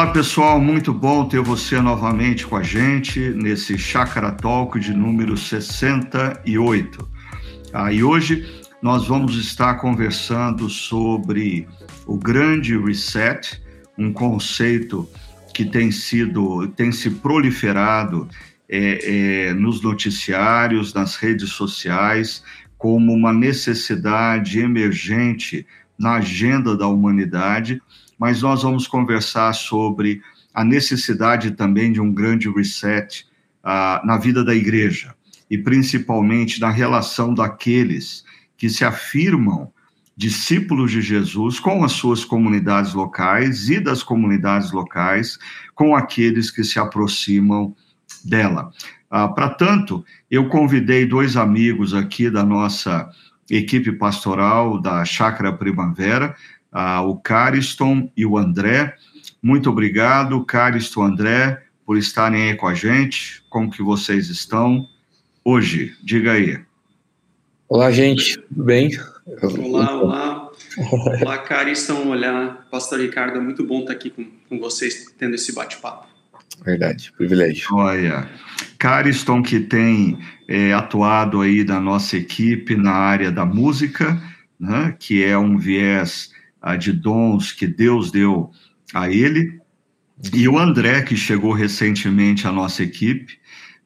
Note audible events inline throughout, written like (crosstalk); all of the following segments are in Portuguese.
Olá pessoal, muito bom ter você novamente com a gente nesse Chakra Talk de número 68. Ah, e hoje nós vamos estar conversando sobre o grande reset, um conceito que tem sido, tem se proliferado é, é, nos noticiários, nas redes sociais, como uma necessidade emergente na agenda da humanidade, mas nós vamos conversar sobre a necessidade também de um grande reset uh, na vida da igreja e principalmente na relação daqueles que se afirmam discípulos de Jesus com as suas comunidades locais e das comunidades locais com aqueles que se aproximam dela. Ah, Para tanto, eu convidei dois amigos aqui da nossa equipe pastoral da Chácara Primavera, ah, o Cariston e o André. Muito obrigado, Cariston André, por estarem aí com a gente. Como que vocês estão hoje? Diga aí. Olá, gente. Tudo bem? Olá, olá. Olá, Cariston. Olá, Pastor Ricardo. É muito bom estar aqui com, com vocês, tendo esse bate-papo. Verdade, privilégio. Olha, Cariston que tem é, atuado aí da nossa equipe na área da música, né, que é um viés ah, de dons que Deus deu a ele, e o André, que chegou recentemente à nossa equipe,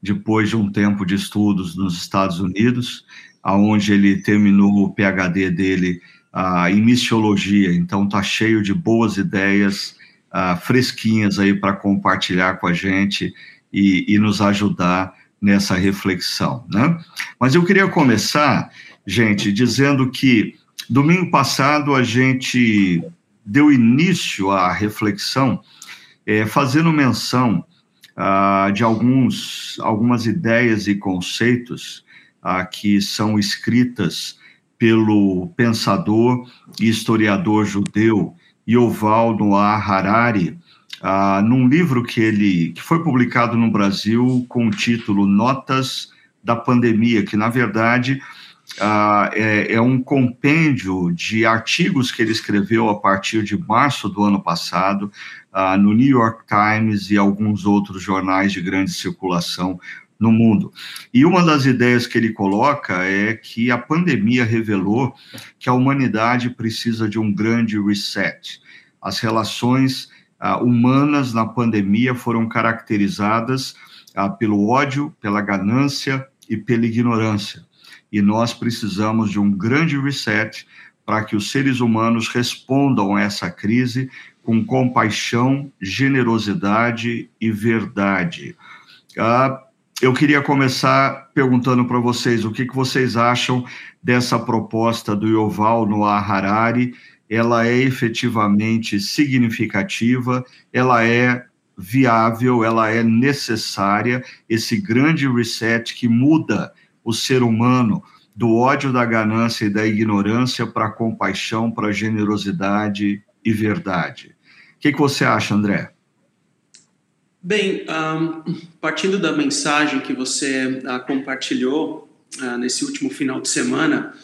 depois de um tempo de estudos nos Estados Unidos, aonde ele terminou o PhD dele uh, em missiologia, então está cheio de boas ideias uh, fresquinhas aí para compartilhar com a gente e, e, nos ajudar nessa reflexão, né? Mas eu queria começar, gente, dizendo que domingo passado a gente deu início à reflexão, é, fazendo menção uh, de alguns, algumas ideias e conceitos ah, que são escritas pelo pensador e historiador judeu Yuval Noah Harari, ah, num livro que ele que foi publicado no Brasil com o título Notas da Pandemia, que na verdade ah, é, é, um compêndio de artigos que ele escreveu a partir de março do ano passado ah, no New York Times e alguns outros jornais de grande circulação no mundo. E uma das ideias que ele coloca é que a pandemia revelou que a humanidade precisa de um grande reset. As relações uh, humanas na pandemia foram caracterizadas pelo ódio, pela ganância e pela ignorância. E nós precisamos de um grande reset para que os seres humanos respondam a essa crise com compaixão, generosidade e verdade. Uh, eu queria começar perguntando para vocês o que, que vocês acham dessa proposta do Yoval Noah Harari. Ela é efetivamente significativa, ela é viável, ela é necessária, esse grande reset que muda o ser humano do ódio, da ganância e da ignorância para a compaixão, para a generosidade e verdade. O que, que você acha, André? Bem, um, partindo da mensagem que você uh, compartilhou uh, nesse último final de semana,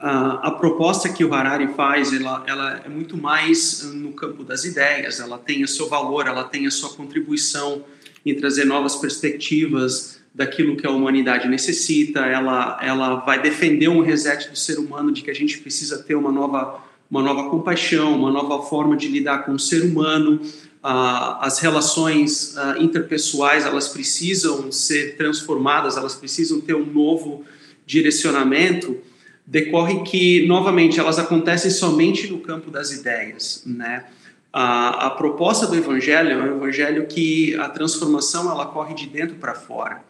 uh, a proposta que o Harari faz, ela, ela é muito mais no campo das ideias, ela tem o seu valor, ela tem a sua contribuição em trazer novas perspectivas daquilo que a humanidade necessita, ela, ela vai defender um reset do ser humano de que a gente precisa ter uma nova, uma nova compaixão, uma nova forma de lidar com o ser humano, as relações interpessoais elas precisam ser transformadas, elas precisam ter um novo direcionamento, decorre que, novamente, elas acontecem somente no campo das ideias, né? A, a proposta do evangelho é um evangelho que a transformação ela corre de dentro para fora.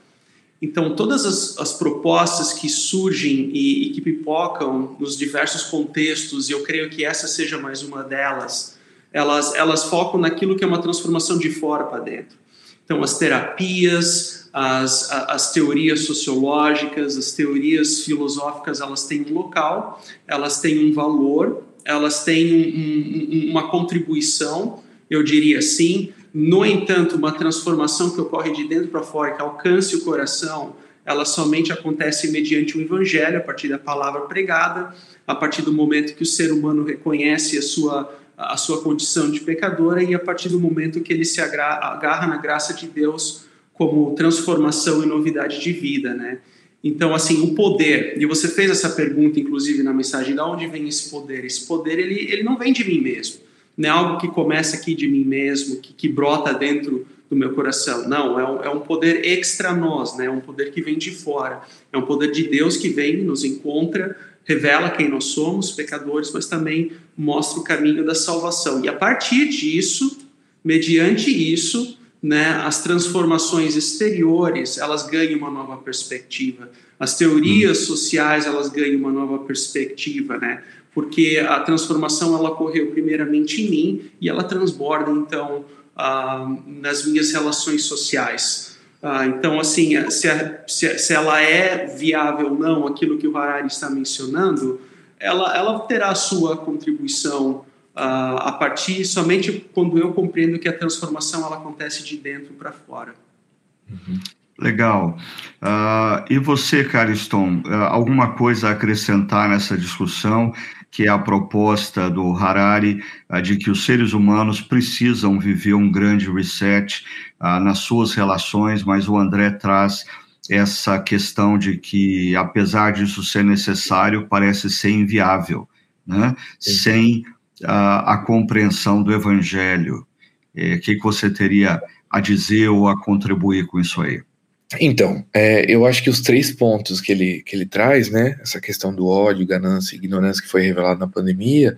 Então, todas as, as propostas que surgem e, e, que pipocam nos diversos contextos, e eu creio que essa seja mais uma delas, elas, elas focam naquilo que é uma transformação de fora para dentro. Então, as terapias, as, as teorias sociológicas, as teorias filosóficas, elas têm um local, elas têm um valor, elas têm um, um, uma contribuição, eu diria assim. No entanto, uma transformação que ocorre de dentro para fora, que alcance o coração, ela somente acontece mediante o evangelho, a partir da palavra pregada, a partir do momento que o ser humano reconhece a sua a sua condição de pecadora e a partir do momento que ele se agarra na graça de Deus como transformação e novidade de vida, né? Então, assim, o poder, e você fez essa pergunta, inclusive, na mensagem, de onde vem esse poder? Esse poder, ele, ele não vem de mim mesmo, não é algo que começa aqui de mim mesmo, que, que brota dentro do meu coração, não, é um, é um poder extra nós, né? é um poder que vem de fora, é um poder de Deus que vem, nos encontra, revela quem nós somos, pecadores, mas também mostra o caminho da salvação. E a partir disso, mediante isso, né, as transformações exteriores elas ganham uma nova perspectiva, as teorias uhum. sociais elas ganham uma nova perspectiva, né? Porque a transformação ela ocorreu primeiramente em mim e ela transborda então ah, nas minhas relações sociais. Ah, então, assim, se, a, se, se, ela é viável ou não, aquilo que o Harari está mencionando, ela, ela terá a sua contribuição uh, a partir somente quando eu compreendo que a transformação ela acontece de dentro para fora. Uhum. Legal. Uh, e você, Cariston, uh, alguma coisa a acrescentar nessa discussão, que é a proposta do Harari uh, de que os seres humanos precisam viver um grande reset nas suas relações, mas o André traz essa questão de que, apesar disso ser necessário, parece ser inviável, né? sem a, a compreensão do Evangelho. É, o que, que você teria a dizer ou a contribuir com isso aí? Então, é, eu acho que os três pontos que ele, que ele traz, né, essa questão do ódio, ganância e ignorância que foi revelado na pandemia,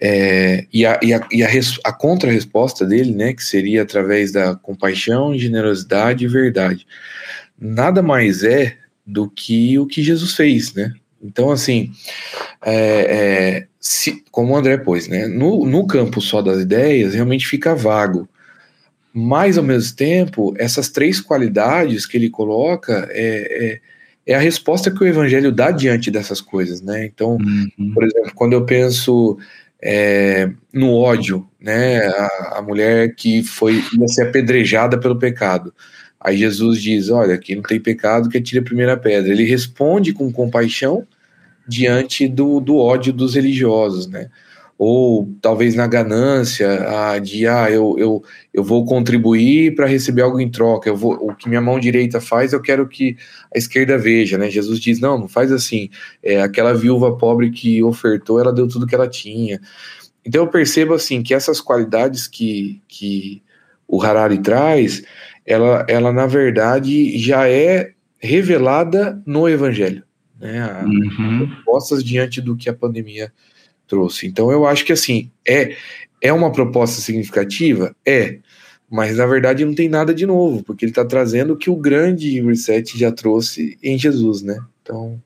é, e a, e a, e a, a contra-resposta dele, né, que seria através da compaixão, generosidade e verdade, nada mais é do que o que Jesus fez, né? Então, assim, é, é, se, como o André pôs, né, no, no campo só das ideias, realmente fica vago. Mas, ao mesmo tempo, essas três qualidades que ele coloca é, é, é a resposta que o evangelho dá diante dessas coisas, né? Então, uhum. por exemplo, quando eu penso é, no ódio, né, a, a, mulher que foi ia ser apedrejada pelo pecado. Aí Jesus diz: Olha, aqui não tem pecado, que tire a primeira pedra. Ele responde com compaixão diante do, do ódio dos religiosos, né? Ou talvez na ganância ah, de ah, eu, eu, eu vou contribuir para receber algo em troca, eu vou, o que minha mão direita faz, eu quero que a esquerda veja, né? Jesus diz: não, não faz assim. É, aquela viúva pobre que ofertou, ela deu tudo que ela tinha. Então eu percebo assim que essas qualidades que, que o Harari traz, ela, ela na verdade já é revelada no Evangelho né, uhum. diante do que a pandemia trouxe. Então eu acho que assim é é uma proposta significativa, é, mas na verdade não tem nada de novo, porque ele está trazendo o que o grande reset já trouxe em Jesus, né? Então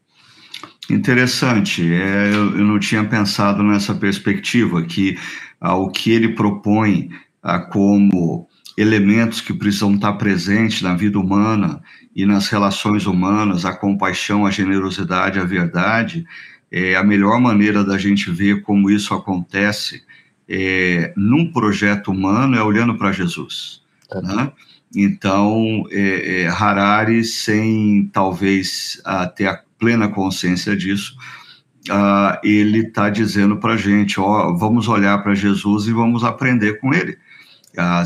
interessante. É, eu, eu não tinha pensado nessa perspectiva que ah, o que ele propõe ah, como elementos que precisam estar presentes na vida humana e nas relações humanas, a compaixão, a generosidade, a verdade, é a melhor maneira da gente ver como isso acontece é, num projeto humano é olhando para Jesus. Tá. Né? Então, é, é, Harari, sem talvez uh, ter a plena consciência disso, uh, ele está dizendo para a gente: ó, vamos olhar para Jesus e vamos aprender com ele.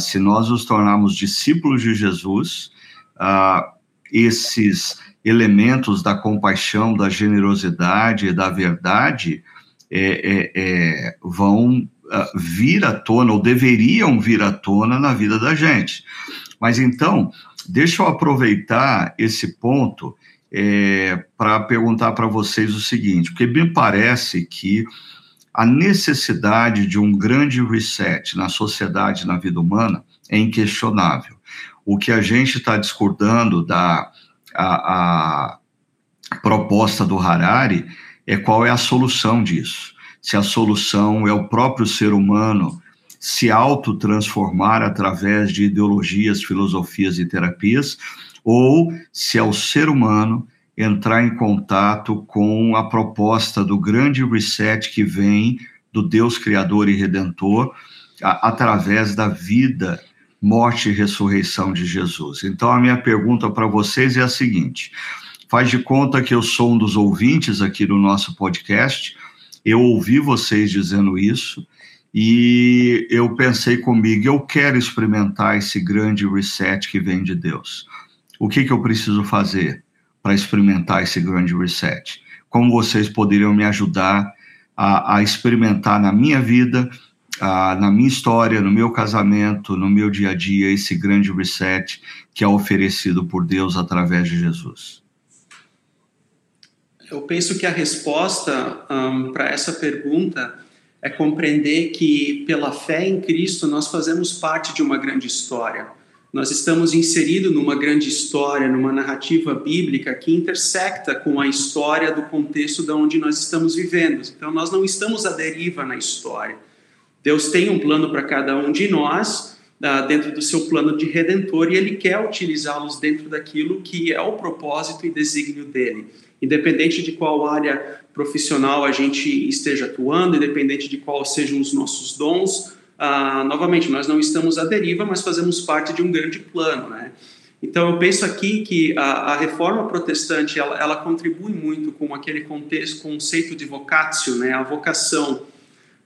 Se nós nos tornarmos discípulos de Jesus, uh, esses elementos da compaixão, da generosidade e da verdade é, é, é, vão uh, vir à tona, ou deveriam vir à tona na vida da gente. Mas então, deixa eu aproveitar esse ponto é, para perguntar para vocês o seguinte, porque me parece que a necessidade de um grande reset na sociedade, na vida humana, é inquestionável. O que a gente está discordando da a, a proposta do Harari é qual é a solução disso. Se a solução é o próprio ser humano se autotransformar através de ideologias, filosofias e terapias, ou se é o ser humano entrar em contato com a proposta do grande reset que vem do Deus Criador e Redentor a, através da vida morte e ressurreição de Jesus. Então, a minha pergunta para vocês é a seguinte: faz de conta que eu sou um dos ouvintes aqui do nosso podcast, eu ouvi vocês dizendo isso, e eu pensei comigo, eu quero experimentar esse grande reset que vem de Deus. O que, que eu preciso fazer para experimentar esse grande reset? Como vocês poderiam me ajudar a, a experimentar na minha vida, a, na minha história, no meu casamento, no meu dia a dia, esse grande reset que é oferecido por Deus através de Jesus? Eu penso que a resposta um, para essa pergunta é compreender que, pela fé em Cristo, nós fazemos parte de uma grande história. Nós estamos inseridos numa grande história, numa narrativa bíblica que intersecta com a história do contexto de onde nós estamos vivendo. Então, nós não estamos à deriva na história. Deus tem um plano para cada um de nós, ah, dentro do seu plano de redentor, e Ele quer utilizá-los dentro daquilo que é o propósito e desígnio dele. Independente de qual área profissional a gente esteja atuando, independente de quais sejam os nossos dons. Ah, novamente, nós não estamos à deriva, mas fazemos parte de um grande plano, né? Então, eu penso aqui que a, a reforma protestante ela, ela, contribui muito com aquele contexto, conceito de vocatio, né? A vocação,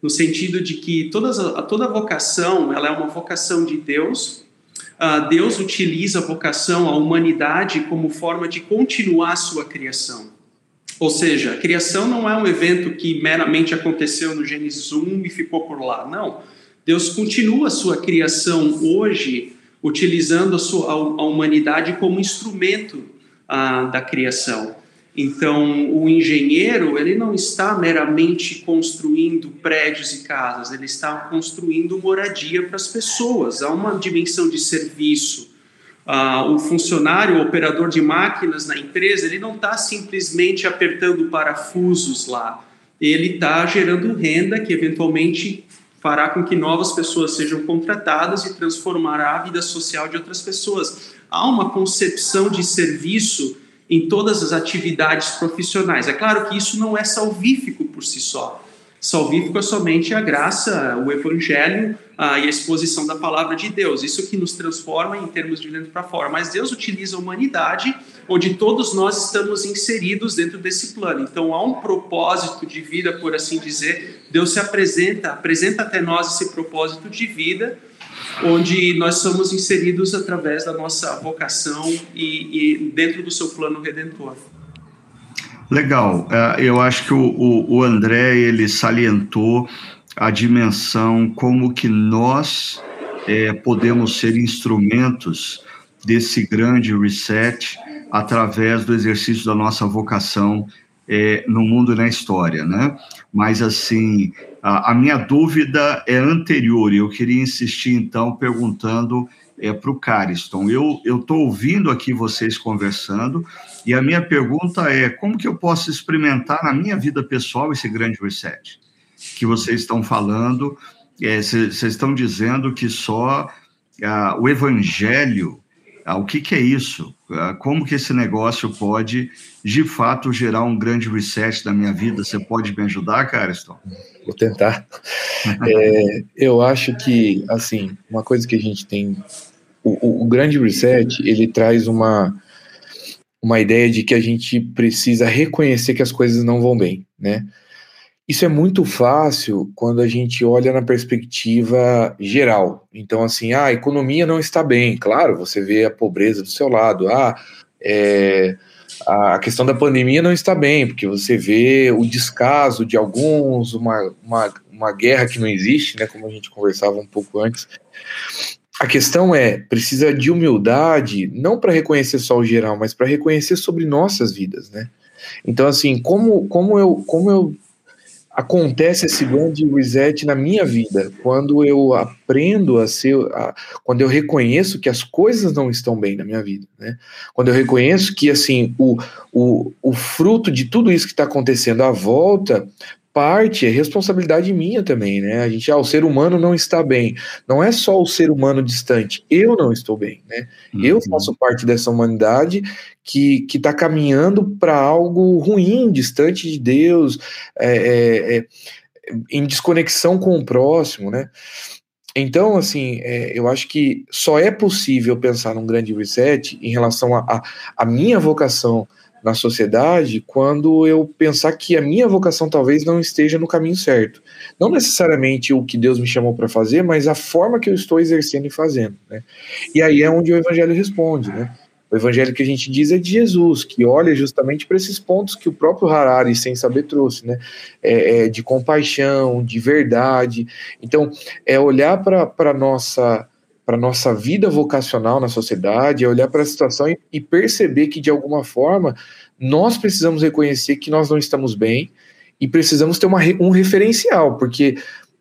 no sentido de que todas, toda vocação ela é uma vocação de Deus. Uh, Deus utiliza a vocação, a humanidade, como forma de continuar a sua criação. Ou seja, a criação não é um evento que meramente aconteceu no Gênesis 1 e ficou por lá. Não. Deus continua a sua criação hoje, utilizando a, sua, a humanidade como instrumento ah, da criação. Então, o engenheiro, ele não está meramente construindo prédios e casas, ele está construindo moradia para as pessoas. Há uma dimensão de serviço, Uh, o funcionário, o operador de máquinas na empresa, ele não está simplesmente apertando parafusos lá, ele está gerando renda que eventualmente fará com que novas pessoas sejam contratadas e transformará a vida social de outras pessoas. Há uma concepção de serviço em todas as atividades profissionais. É claro que isso não é salvífico por si só salvífico é somente a graça, o evangelho ah, e a exposição da palavra de Deus. Isso que nos transforma em termos de dentro para fora. Mas Deus utiliza a humanidade, onde todos nós estamos inseridos dentro desse plano. Então há um propósito de vida, por assim dizer. Deus se apresenta, apresenta até nós esse propósito de vida, onde nós somos inseridos através da nossa vocação e, e dentro do seu plano redentor. Legal. É, eu acho que o, o, André ele salientou a dimensão como que nós é, podemos ser instrumentos desse grande reset através do exercício da nossa vocação é, no mundo e na história, né? Mas assim, a, a minha dúvida é anterior e eu queria insistir então perguntando é, para o Cariston. Eu estou ouvindo aqui vocês conversando e a minha pergunta é como que eu posso experimentar na minha vida pessoal esse grande reset que vocês estão falando? Vocês é, estão dizendo que só ah, o evangelho, ah, o que, que é isso? Ah, como que esse negócio pode, de fato, gerar um grande reset na minha vida? Você pode me ajudar, Cariston? Vou tentar. (laughs) É, eu acho que, assim, uma coisa que a gente tem. O, o, grande reset, ele traz uma, uma ideia de que a gente precisa reconhecer que as coisas não vão bem, né? Isso é muito fácil quando a gente olha na perspectiva geral. Então, assim, ah, a economia não está bem. Claro, você vê a pobreza do seu lado. Ah, é, a questão da pandemia não está bem, porque você vê o descaso de alguns, uma, uma, uma guerra que não existe, né, como a gente conversava um pouco antes. A questão é, precisa de humildade, não para reconhecer só o geral, mas para reconhecer sobre nossas vidas, né? Então, assim, como, como, eu, como eu acontece esse grande reset na minha vida quando eu aprendo a ser, a, quando eu reconheço que as coisas não estão bem na minha vida, né? Quando eu reconheço que assim o, o, o fruto de tudo isso que está acontecendo à volta parte é responsabilidade minha também, né? A gente, ah, o ser humano não está bem. Não é só o ser humano distante, eu não estou bem, né? Uhum. Eu faço parte dessa humanidade que que está caminhando para algo ruim, distante de Deus, é, é, é, em desconexão com o próximo, né? Então, assim, é, eu acho que só é possível pensar num grande reset em relação à a, a, a, minha vocação na sociedade quando eu pensar que a minha vocação talvez não esteja no caminho certo. Não necessariamente o que Deus me chamou para fazer, mas a forma que eu estou exercendo e fazendo. Né? E aí é onde o Evangelho responde. Né? O Evangelho que a gente diz é de Jesus, que olha justamente para esses pontos que o próprio Harari, sem saber, trouxe, né? É, é de compaixão, de verdade. Então, é olhar para a nossa para nossa vida vocacional na sociedade, é olhar para a situação e, e, perceber que de alguma forma nós precisamos reconhecer que nós não estamos bem e precisamos ter uma, um referencial, porque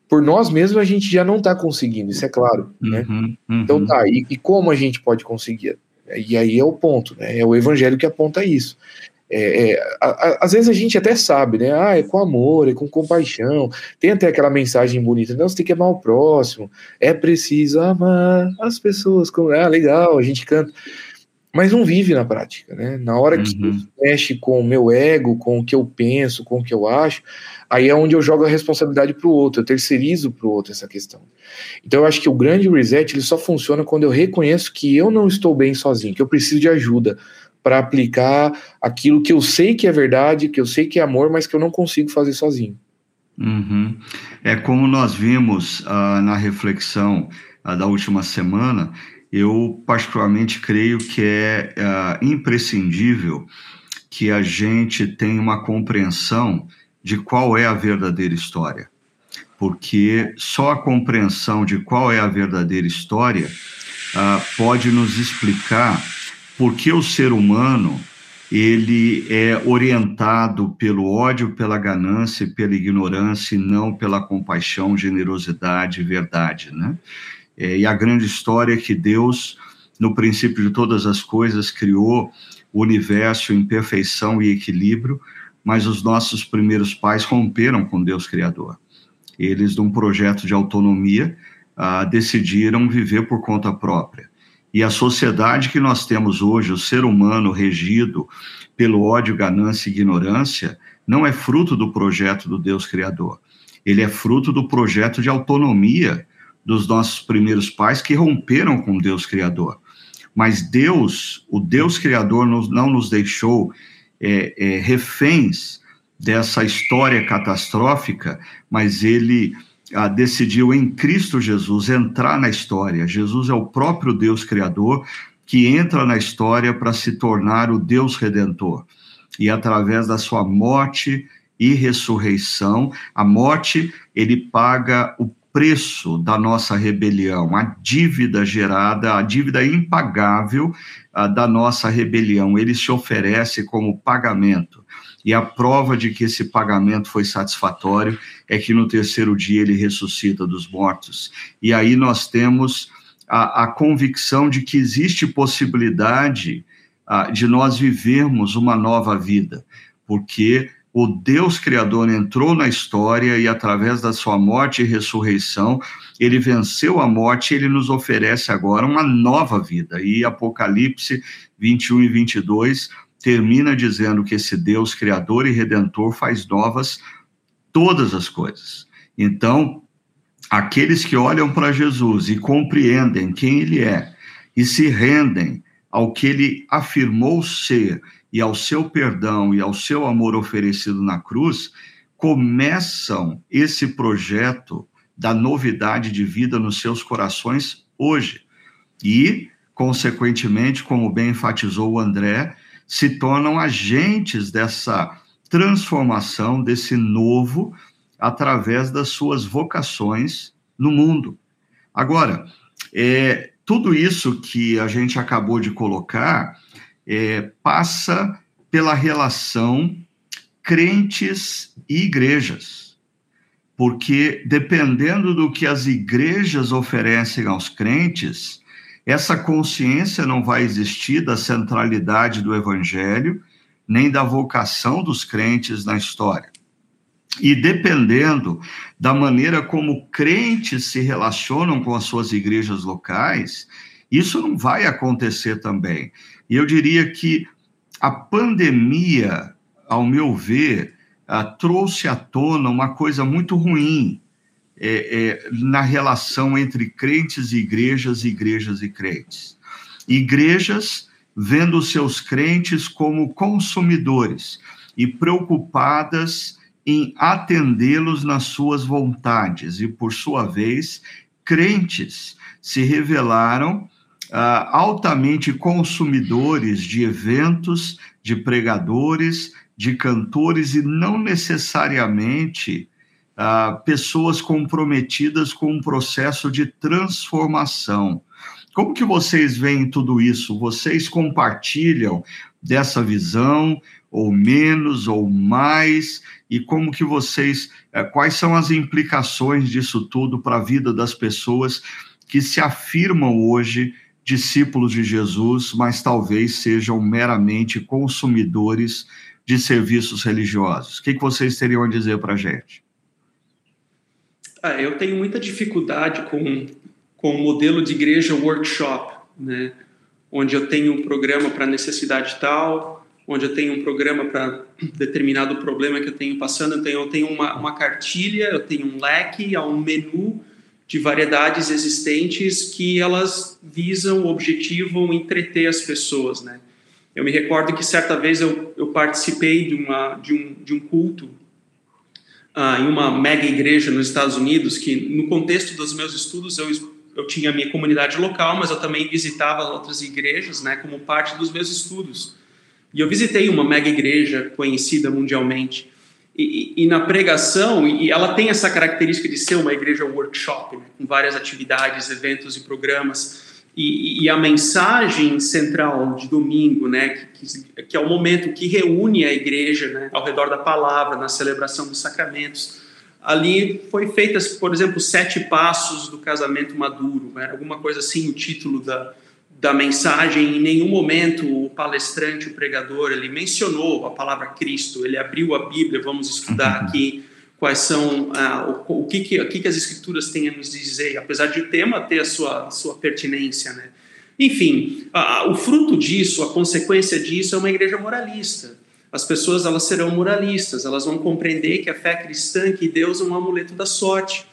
por nós mesmos a gente já não está conseguindo, isso é claro, né? Uhum, uhum. Então tá, e, e, como a gente pode conseguir? E aí é o ponto, né? É o evangelho que aponta isso. É, é, a, a, às vezes a gente até sabe, né? Ah, é com amor, é com compaixão. Tem até aquela mensagem bonita, não, você tem que amar o próximo. É preciso amar as pessoas. Com... Ah, legal, a gente canta. Mas não vive na prática, né? Na hora que uhum. mexe com o meu ego, com o que eu penso, com o que eu acho, aí é onde eu jogo a responsabilidade para o outro, eu terceirizo para o outro essa questão. Então eu acho que o grande reset ele só funciona quando eu reconheço que eu não estou bem sozinho, que eu preciso de ajuda para aplicar aquilo que eu sei que é verdade, que eu sei que é amor, mas que eu não consigo fazer sozinho. Uhum. É como nós vimos uh, na reflexão uh, da última semana, eu particularmente creio que é uh, imprescindível que a gente tenha uma compreensão de qual é a verdadeira história. Porque só a compreensão de qual é a verdadeira história pode nos explicar porque o ser humano ele é orientado pelo ódio, pela ganância, pela ignorância e não pela compaixão, generosidade e verdade, né? É, e a grande história é que Deus, no princípio de todas as coisas, criou o universo em perfeição e equilíbrio, mas os nossos primeiros pais romperam com Deus Criador. Eles, num projeto de autonomia, ah, decidiram viver por conta própria. E a sociedade que nós temos hoje, o ser humano regido pelo ódio, ganância e ignorância, não é fruto do projeto do Deus Criador. Ele é fruto do projeto de autonomia dos nossos primeiros pais que romperam com Deus Criador. Mas Deus, o Deus Criador, não nos deixou é, é, reféns dessa história catastrófica, mas ele ah, decidiu em Cristo Jesus entrar na história. Jesus é o próprio Deus Criador que entra na história para se tornar o Deus Redentor. E através da sua morte e ressurreição, a morte, ele paga o preço da nossa rebelião, a dívida gerada, a dívida impagável ah, da nossa rebelião. Ele se oferece como pagamento. E a prova de que esse pagamento foi satisfatório é que no terceiro dia ele ressuscita dos mortos. E aí nós temos a, a convicção de que existe possibilidade uh, de nós vivermos uma nova vida, porque o Deus Criador entrou na história e, através da sua morte e ressurreição, ele venceu a morte e ele nos oferece agora uma nova vida. E Apocalipse 21 e 22 termina dizendo que esse Deus criador e redentor faz novas todas as coisas. Então, aqueles que olham para Jesus e compreendem quem ele é e se rendem ao que ele afirmou ser e ao seu perdão e ao seu amor oferecido na cruz, começam esse projeto da novidade de vida nos seus corações hoje. E, consequentemente, como bem enfatizou o André, se tornam agentes dessa transformação, desse novo, através das suas vocações no mundo. Agora, é, tudo isso que a gente acabou de colocar é, passa pela relação crentes e igrejas. Porque dependendo do que as igrejas oferecem aos crentes, essa consciência não vai existir da centralidade do evangelho, nem da vocação dos crentes na história. E dependendo da maneira como crentes se relacionam com as suas igrejas locais, isso não vai acontecer também. E eu diria que a pandemia, ao meu ver, trouxe à tona uma coisa muito ruim, é, é, na relação entre crentes e igrejas, igrejas e crentes. Igrejas vendo seus crentes como consumidores e preocupadas em atendê-los nas suas vontades, e por sua vez, crentes se revelaram ah, altamente consumidores de eventos, de pregadores, de cantores e não necessariamente ah, pessoas comprometidas com um processo de transformação. Como que vocês veem tudo isso? Vocês compartilham dessa visão, ou menos, ou mais? E como que vocês, eh, quais são as implicações disso tudo para a vida das pessoas que se afirmam hoje discípulos de Jesus, mas talvez sejam meramente consumidores de serviços religiosos? O que, que vocês teriam a dizer para a gente? Ah, eu tenho muita dificuldade com, com o modelo de igreja workshop, né? onde eu tenho um programa para necessidade tal, onde eu tenho um programa para determinado problema que eu tenho passando, eu tenho, eu tenho uma, uma cartilha, eu tenho um leque, há um menu de variedades existentes que elas visam, objetivam entreter as pessoas, né? Eu me recordo que certa vez eu, eu participei de, uma, de, um, de um culto uh, em uma mega igreja nos Estados Unidos, que no contexto dos meus estudos eu, eu tinha a minha comunidade local, mas eu também visitava outras igrejas, né, como parte dos meus estudos. E eu visitei uma mega igreja conhecida mundialmente. E, e, na pregação, e ela tem essa característica de ser uma igreja workshop, né, com várias atividades, eventos e programas. E, e, a mensagem central de domingo, né, que, que, é o momento que reúne a igreja né, ao redor da palavra, na celebração dos sacramentos, ali foi feitas, por exemplo, sete passos do casamento maduro, né, alguma coisa assim, o título da, da mensagem, em nenhum momento o palestrante, o pregador, ele mencionou a palavra Cristo, ele abriu a Bíblia, vamos estudar uhum. aqui quais são, uh, o, o, que, que, o que, que as escrituras têm a nos dizer, apesar de o tema ter a sua, sua pertinência, né? Enfim, uh, o fruto disso, a consequência disso é uma igreja moralista. As pessoas elas serão moralistas, elas vão compreender que a fé cristã, que Deus é um amuleto da sorte,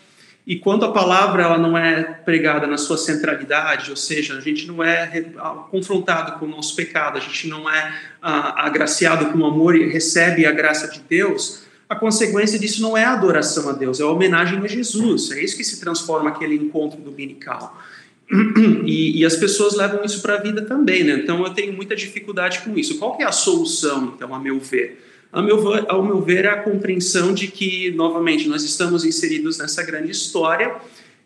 e quando a palavra ela não é pregada na sua centralidade, ou seja, a gente não é confrontado com o nosso pecado, a gente não é ah, agraciado com o amor e recebe a graça de Deus, a consequência disso não é a adoração a Deus, é a homenagem a Jesus. É isso que se transforma aquele encontro dominical. (clears throat) E, e as pessoas levam isso para a vida também, né? Então eu tenho muita dificuldade com isso. Qual é a solução, então, a meu ver? ao meu, ao meu ver, é a compreensão de que, novamente, nós estamos inseridos nessa grande história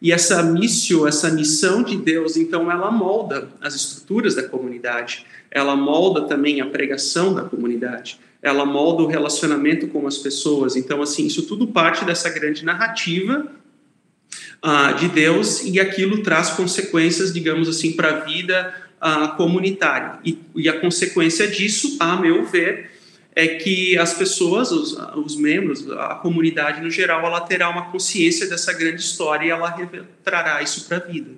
e essa missão, essa missão de Deus, então, ela molda as estruturas da comunidade, ela molda também a pregação da comunidade, ela molda o relacionamento com as pessoas. Então, assim, isso tudo parte dessa grande narrativa uh, de Deus e aquilo traz consequências, digamos assim, para a vida uh, comunitária. E, e a consequência disso, a meu ver, é que as pessoas, os, os, membros, a comunidade no geral, ela terá uma consciência dessa grande história e ela trará isso para a vida.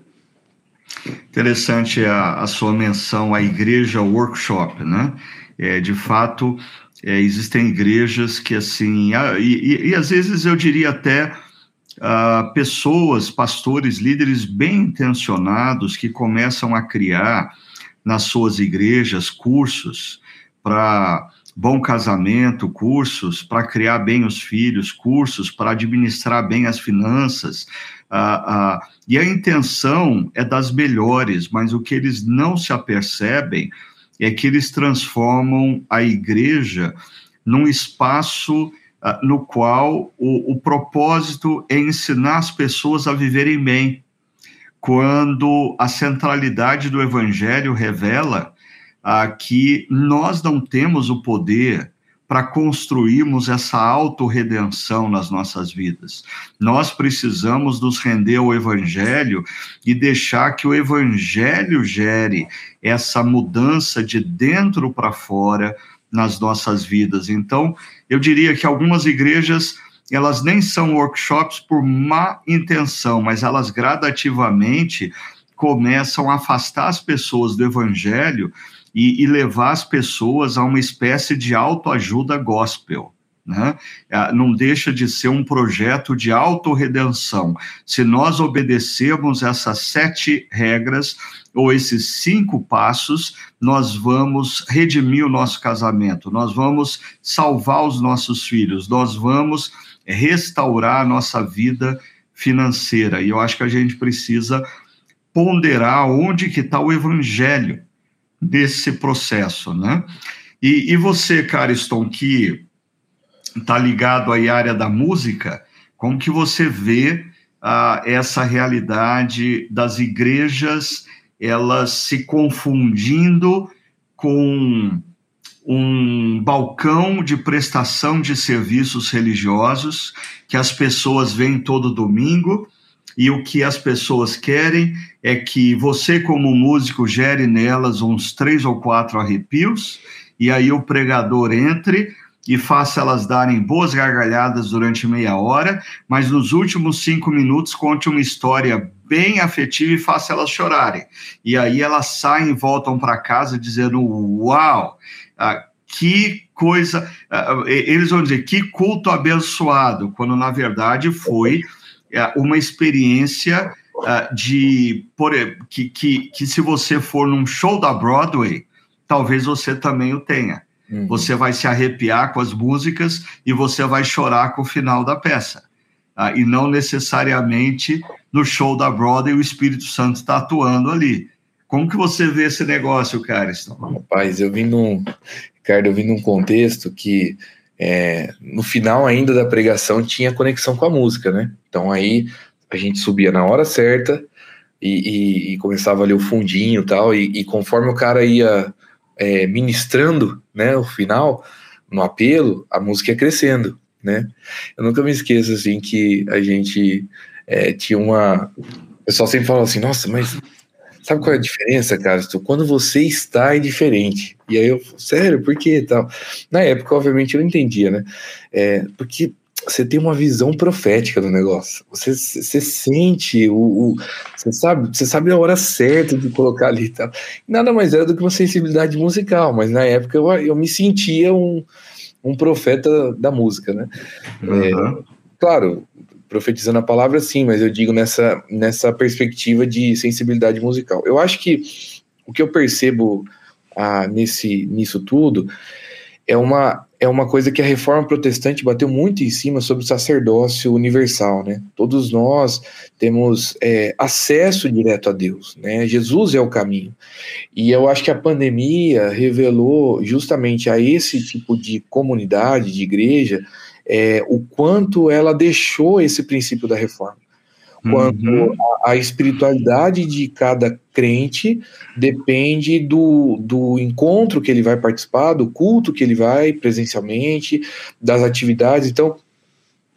Interessante a, a, sua menção à igreja workshop, né? É, de fato, é, existem igrejas que assim, e, e, e, às vezes eu diria até pessoas, pastores, líderes bem intencionados que começam a criar nas suas igrejas cursos para bom casamento, cursos para criar bem os filhos, cursos para administrar bem as finanças. E a intenção é das melhores, mas o que eles não se apercebem é que eles transformam a igreja num espaço ah, no qual o, o propósito é ensinar as pessoas a viverem bem. Quando a centralidade do evangelho revela ah, que nós não temos o poder para construirmos essa autorredenção nas nossas vidas. Nós precisamos nos render ao Evangelho e deixar que o Evangelho gere essa mudança de dentro para fora nas nossas vidas. Então, eu diria que algumas igrejas elas nem são workshops por má intenção, mas elas gradativamente começam a afastar as pessoas do evangelho e, e levar as pessoas a uma espécie de autoajuda gospel. Né? Ah, não deixa de ser um projeto de autorredenção. Se nós obedecermos essas sete regras ou esses cinco passos, nós vamos redimir o nosso casamento, nós vamos salvar os nossos filhos, nós vamos restaurar a nossa vida financeira. E eu acho que a gente precisa ponderar onde que está o evangelho desse processo, né? E, e você, Cariston, que está ligado à área da música, como que você vê ah, essa realidade das igrejas elas se confundindo com um balcão de prestação de serviços religiosos que as pessoas vêm todo domingo e o que as pessoas querem é que você, como músico, gere nelas uns três ou quatro arrepios e aí o pregador entre e faça elas darem boas gargalhadas durante meia hora, mas nos últimos cinco minutos conte uma história bem afetiva e faça elas chorarem. E aí elas saem e voltam para casa dizendo: Uau! Ah, que coisa. Ah, eles vão dizer que culto abençoado, quando na verdade foi ah, uma experiência ah, de. Por, que, que, que se você for num show da Broadway, talvez você também o tenha. Uhum. Você vai se arrepiar com as músicas e você vai chorar com o final da peça. Ah, e não necessariamente no show da Broadway o Espírito Santo está atuando ali. Como que você vê esse negócio, Cariston? Rapaz, eu vim num, Ricardo, eu vim num contexto que é, no final ainda da pregação tinha conexão com a música, né? Então aí a gente subia na hora certa e, e, e começava ali o fundinho tal, e, e conforme o cara ia é, ministrando, né, o final, no apelo, a música ia crescendo, né? Eu nunca me esqueço, assim, que a gente é, tinha uma... O pessoal sempre fala assim, nossa, mas sabe qual é a diferença, cara? Quando você está é diferente. E aí eu, sério, por que tal? Na época, obviamente, eu não entendia, né? É, porque você tem uma visão profética do negócio. Você, você sente o, o, você sabe, você sabe a hora certa de colocar ali e tal. Nada mais era do que uma sensibilidade musical, mas na época eu, eu me sentia um, um profeta da música, né? Uhum. É, claro, profetizando a palavra sim, mas eu digo nessa, nessa perspectiva de sensibilidade musical. Eu acho que o que eu percebo ah, nesse, nisso tudo é uma, é uma coisa que a reforma protestante bateu muito em cima sobre o sacerdócio universal, né? Todos nós temos é, acesso direto a Deus, né? Jesus é o caminho. E eu acho que a pandemia revelou justamente a esse tipo de comunidade, de igreja, é, o quanto ela deixou esse princípio da reforma quando uhum. a, a, espiritualidade de cada crente depende do, do encontro que ele vai participar, do culto que ele vai presencialmente, das atividades. Então,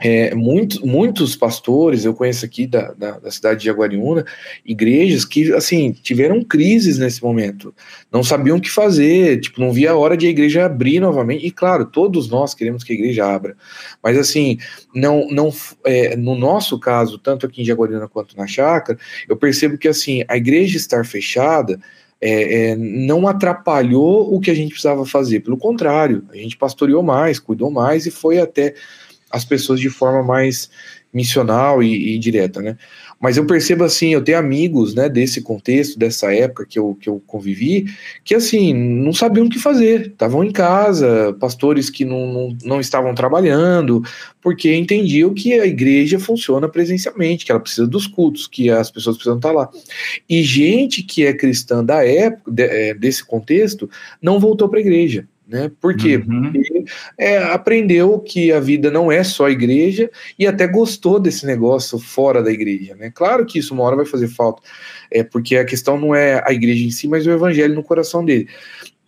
é, muito, muitos pastores, eu conheço aqui da, da, da, cidade de Jaguariúna, igrejas que, assim, tiveram crises nesse momento, não sabiam o que fazer, tipo, não via a hora de a igreja abrir novamente, e claro, todos nós queremos que a igreja abra, mas assim, não, não é, no nosso caso, tanto aqui em Jaguariúna quanto na Chácara, eu percebo que, assim, a igreja estar fechada, é, é, não atrapalhou o que a gente precisava fazer, pelo contrário, a gente pastoreou mais, cuidou mais e foi até as pessoas de forma mais missional e, e, direta, né? Mas eu percebo assim, eu tenho amigos, né, desse contexto, dessa época que eu, que eu convivi, que assim, não sabiam o que fazer, estavam em casa, pastores que não, não, não estavam trabalhando, porque entendiam que a igreja funciona presencialmente, que ela precisa dos cultos, que as pessoas precisam estar lá. E gente que é cristã da época, de, é, desse contexto, não voltou para a igreja né? Por quê? Uhum. Porque é, aprendeu que a vida não é só igreja e até gostou desse negócio fora da igreja, né? Claro que isso uma hora vai fazer falta, é porque a questão não é a igreja em si, mas o evangelho no coração dele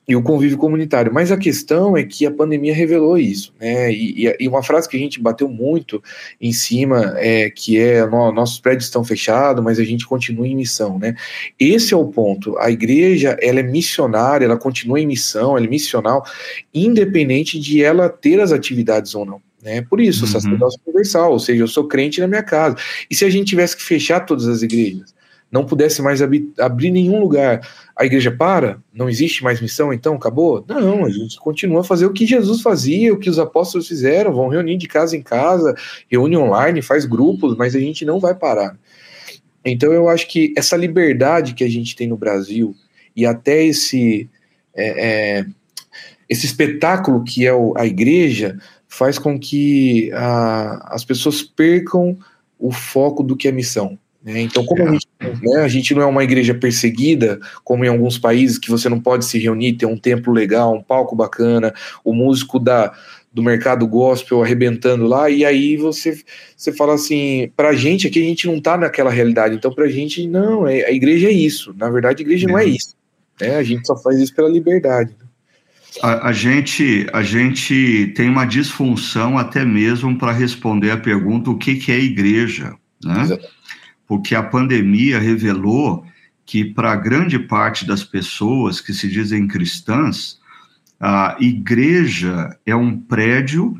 e o convívio comunitário. Mas a questão é que a pandemia revelou isso, né? E, e uma frase que a gente bateu muito em cima é que é nossos prédios estão fechados, mas a gente continua em missão, né? Esse é o ponto. A igreja ela é missionária, ela continua em missão, ela é missional, independente de ela ter as atividades ou não. Né? Por isso, uhum. o sacerdócio universal, ou seja, eu sou crente na minha casa. E se a gente tivesse que fechar todas as igrejas? Não pudesse mais abrir, abrir nenhum lugar, a igreja para? Não existe mais missão, então acabou? Não, a gente continua a fazer o que Jesus fazia, o que os apóstolos fizeram, vão reunir de casa em casa, reúne online, faz grupos, mas a gente não vai parar. Então eu acho que essa liberdade que a gente tem no Brasil e até esse é, é, esse espetáculo que é o, a igreja faz com que a, as pessoas percam o foco do que é missão. Né? Então, como a gente, né, a gente não é uma igreja perseguida, como em alguns países que você não pode se reunir, ter um templo legal, um palco bacana, o músico da, do mercado gospel arrebentando lá, e aí você, você fala assim, pra gente aqui a gente não tá naquela realidade, então pra gente não, é, a igreja é isso, na verdade a igreja não é uhum. isso, né? a gente só faz isso pela liberdade. A, a, gente, a gente tem uma disfunção até mesmo para responder a pergunta o que, que é igreja, né? Porque a pandemia revelou que para grande parte das pessoas que se dizem cristãs, a igreja é um prédio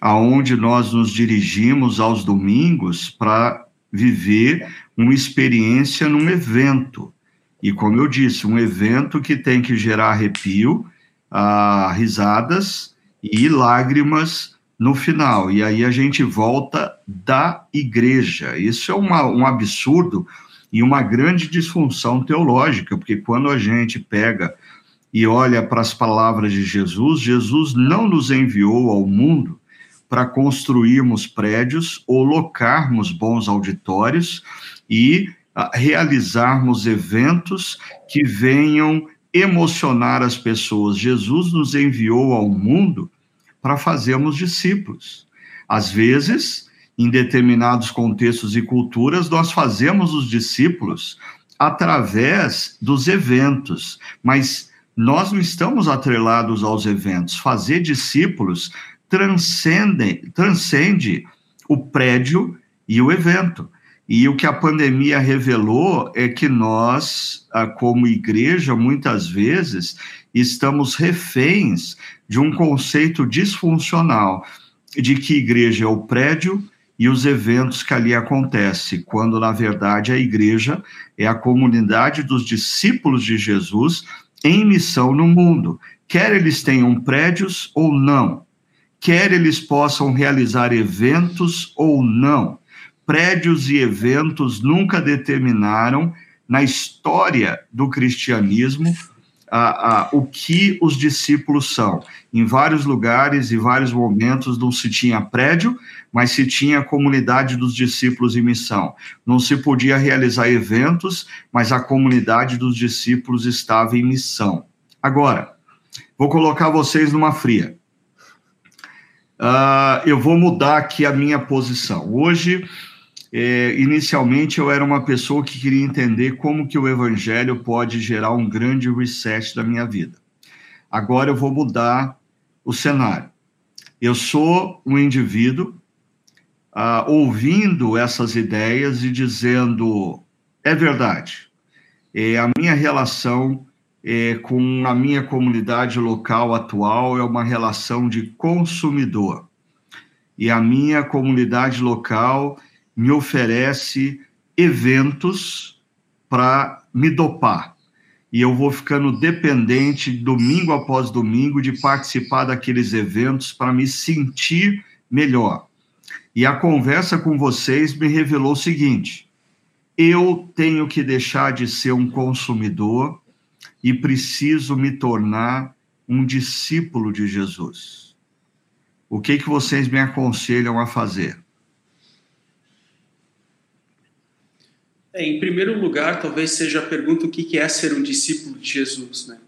aonde nós nos dirigimos aos domingos para viver uma experiência num evento. E como eu disse, um evento que tem que gerar arrepio, ah, risadas e lágrimas no final. E aí a gente volta da igreja. Isso é uma, um absurdo e uma grande disfunção teológica, porque quando a gente pega e olha para as palavras de Jesus, Jesus não nos enviou ao mundo para construirmos prédios ou locarmos bons auditórios e ah, realizarmos eventos que venham emocionar as pessoas. Jesus nos enviou ao mundo para fazermos discípulos. Às vezes, em determinados contextos e culturas, nós fazemos os discípulos através dos eventos, mas nós não estamos atrelados aos eventos. Fazer discípulos transcende, transcende o prédio e o evento. E o que a pandemia revelou é que nós, ah, como igreja, muitas vezes estamos reféns de um conceito disfuncional de que igreja é o prédio e os eventos que ali acontecem, quando na verdade a igreja é a comunidade dos discípulos de Jesus em missão no mundo, quer eles tenham prédios ou não, quer eles possam realizar eventos ou não. Prédios e eventos nunca determinaram na história do cristianismo o que os discípulos são. Em vários lugares e vários momentos não se tinha prédio, mas se tinha a comunidade dos discípulos em missão. Não se podia realizar eventos, mas a comunidade dos discípulos estava em missão. Agora, vou colocar vocês numa fria. Uh, eu vou mudar aqui a minha posição. Hoje é, inicialmente eu era uma pessoa que queria entender como que o evangelho pode gerar um grande reset da minha vida. Agora eu vou mudar o cenário. Eu sou um indivíduo ah, ouvindo essas ideias e dizendo é verdade. É, a minha relação é, com a minha comunidade local atual é uma relação de consumidor. E a minha comunidade local me oferece eventos para me dopar. E eu vou ficando dependente, domingo após domingo, de participar daqueles eventos para me sentir melhor. E a conversa com vocês me revelou o seguinte: eu tenho que deixar de ser um consumidor e preciso me tornar um discípulo de Jesus. O que que vocês me aconselham a fazer? É, em primeiro lugar, talvez seja a pergunta o que é ser um discípulo de Jesus, né?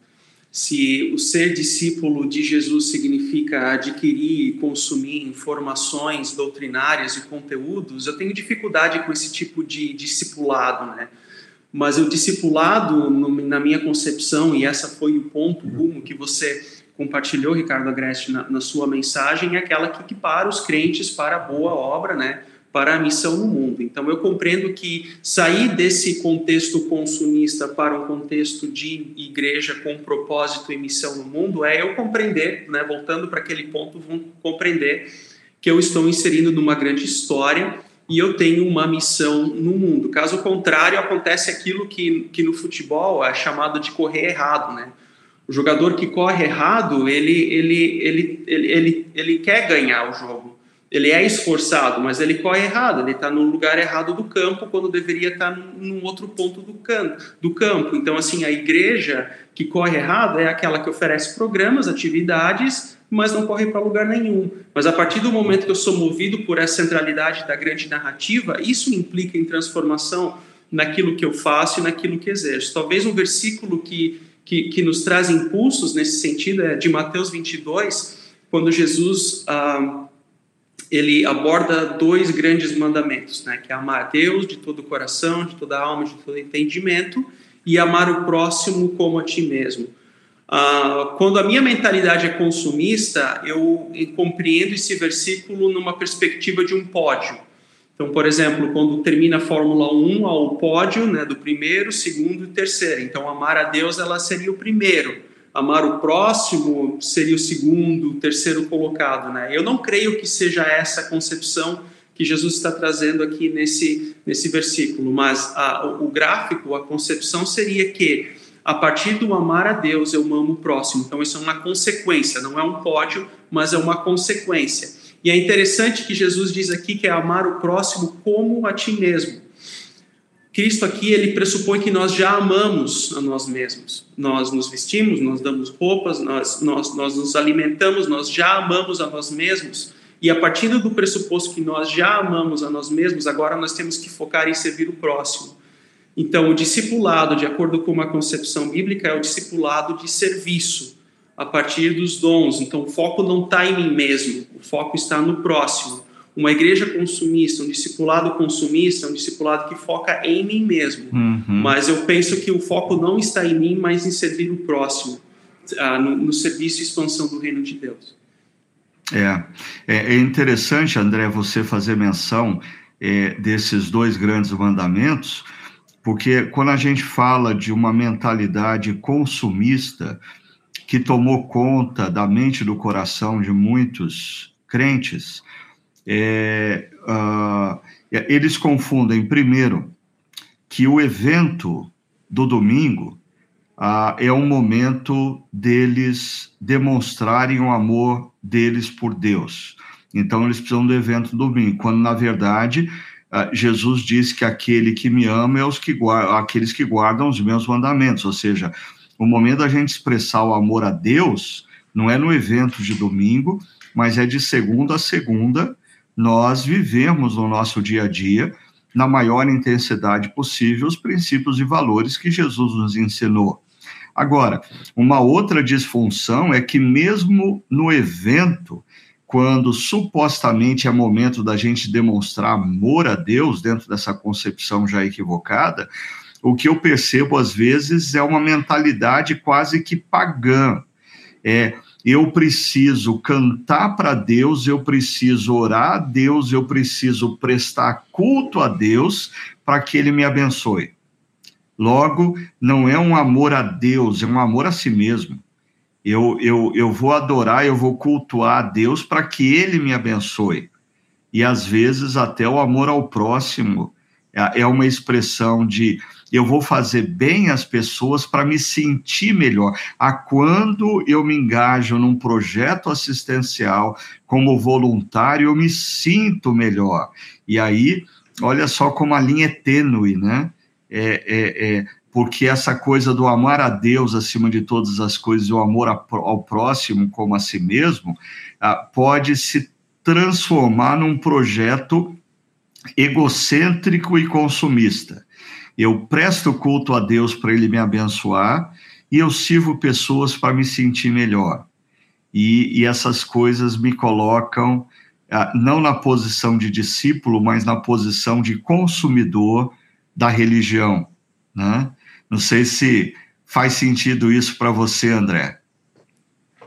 Se o ser discípulo de Jesus significa adquirir e consumir informações doutrinárias e conteúdos, eu tenho dificuldade com esse tipo de discipulado, né? Mas o discipulado, na minha concepção, e essa foi o ponto rumo que você compartilhou, Ricardo Agreste, na, na sua mensagem, é aquela que equipara os crentes para a boa obra, né? Para a missão no mundo. Então, eu compreendo que sair desse contexto consumista para um contexto de igreja com propósito e missão no mundo é eu compreender, né, voltando para aquele ponto, compreender que eu estou inserindo numa grande história e eu tenho uma missão no mundo. Caso contrário, acontece aquilo que, que no futebol é chamado de correr errado, né? O jogador que corre errado, ele, ele, ele, ele, ele, ele quer ganhar o jogo. Ele é esforçado, mas ele corre errado. Ele está no lugar errado do campo quando deveria estar tá num outro ponto do, can, do campo. Então, assim, a igreja que corre errado é aquela que oferece programas, atividades, mas não corre para lugar nenhum. Mas a partir do momento que eu sou movido por essa centralidade da grande narrativa, isso implica em transformação naquilo que eu faço e naquilo que exerço. Talvez um versículo que que, que nos traz impulsos nesse sentido é de Mateus 22, quando Jesus ah, ele aborda dois grandes mandamentos, né, que é amar a Deus de todo o coração, de toda a alma, de todo entendimento, e amar o próximo como a ti mesmo. Ah, quando a minha mentalidade é consumista, eu compreendo esse versículo numa perspectiva de um pódio. Então, por exemplo, quando termina a Fórmula 1, ao pódio né, do primeiro, segundo e terceiro. Então, amar a Deus ela seria o primeiro, amar o próximo seria o segundo, terceiro colocado. Né? Eu não creio que seja essa a concepção que Jesus está trazendo aqui nesse, nesse versículo, mas a, o gráfico, a concepção seria que a partir do amar a Deus eu amo o próximo. Então, isso é uma consequência, não é um pódio, mas é uma consequência. E é interessante que Jesus diz aqui que é amar o próximo como a ti mesmo. Cristo aqui ele pressupõe que nós já amamos a nós mesmos. Nós nos vestimos, nós damos roupas, nós, nós, nós nos alimentamos, nós já amamos a nós mesmos. E a partir do pressuposto que nós já amamos a nós mesmos, agora nós temos que focar em servir o próximo. Então, o discipulado, de acordo com uma concepção bíblica, é o discipulado de serviço a partir dos dons. Então, o foco não está em mim mesmo, o foco está no próximo. Uma igreja consumista, um discipulado consumista, um discipulado que foca em mim mesmo. Uhum. Mas eu penso que o foco não está em mim, mas em servir o próximo, ah, no, no, serviço e expansão do reino de Deus. É, é, é interessante, André, você fazer menção é, desses dois grandes mandamentos, porque quando a gente fala de uma mentalidade consumista, que tomou conta da mente e do coração de muitos crentes, é, uh, eles confundem, primeiro, que o evento do domingo uh, é um momento deles demonstrarem o amor deles por Deus. Então, eles precisam do evento do domingo, quando, na verdade, uh, Jesus diz que aquele que me ama é os que aqueles que guardam os meus mandamentos, ou seja, o momento da gente expressar o amor a Deus não é no evento de domingo, mas é de segunda a segunda, nós vivemos no nosso dia a dia, na maior intensidade possível, os princípios e valores que Jesus nos ensinou. Agora, uma outra disfunção é que, mesmo no evento, quando supostamente é momento da gente demonstrar amor a Deus, dentro dessa concepção já equivocada, o que eu percebo às vezes é uma mentalidade quase que pagã. É, eu preciso cantar para Deus, eu preciso orar a Deus, eu preciso prestar culto a Deus para que Ele me abençoe. Logo, não é um amor a Deus, é um amor a si mesmo. Eu, eu, eu vou adorar, eu vou cultuar a Deus para que Ele me abençoe. E às vezes até o amor ao próximo é, é uma expressão de eu vou fazer bem às pessoas para me sentir melhor. A quando eu me engajo num projeto assistencial como voluntário, eu me sinto melhor. E aí, olha só como a linha é tênue, né? É, é, é, porque essa coisa do amar a Deus acima de todas as coisas, o amor ao próximo como a si mesmo, ah, pode se transformar num projeto egocêntrico e consumista eu presto culto a Deus para Ele me abençoar e eu sirvo pessoas para me sentir melhor. E, e essas coisas me colocam ah, não na posição de discípulo, mas na posição de consumidor da religião. Né? Não sei se faz sentido isso para você, André.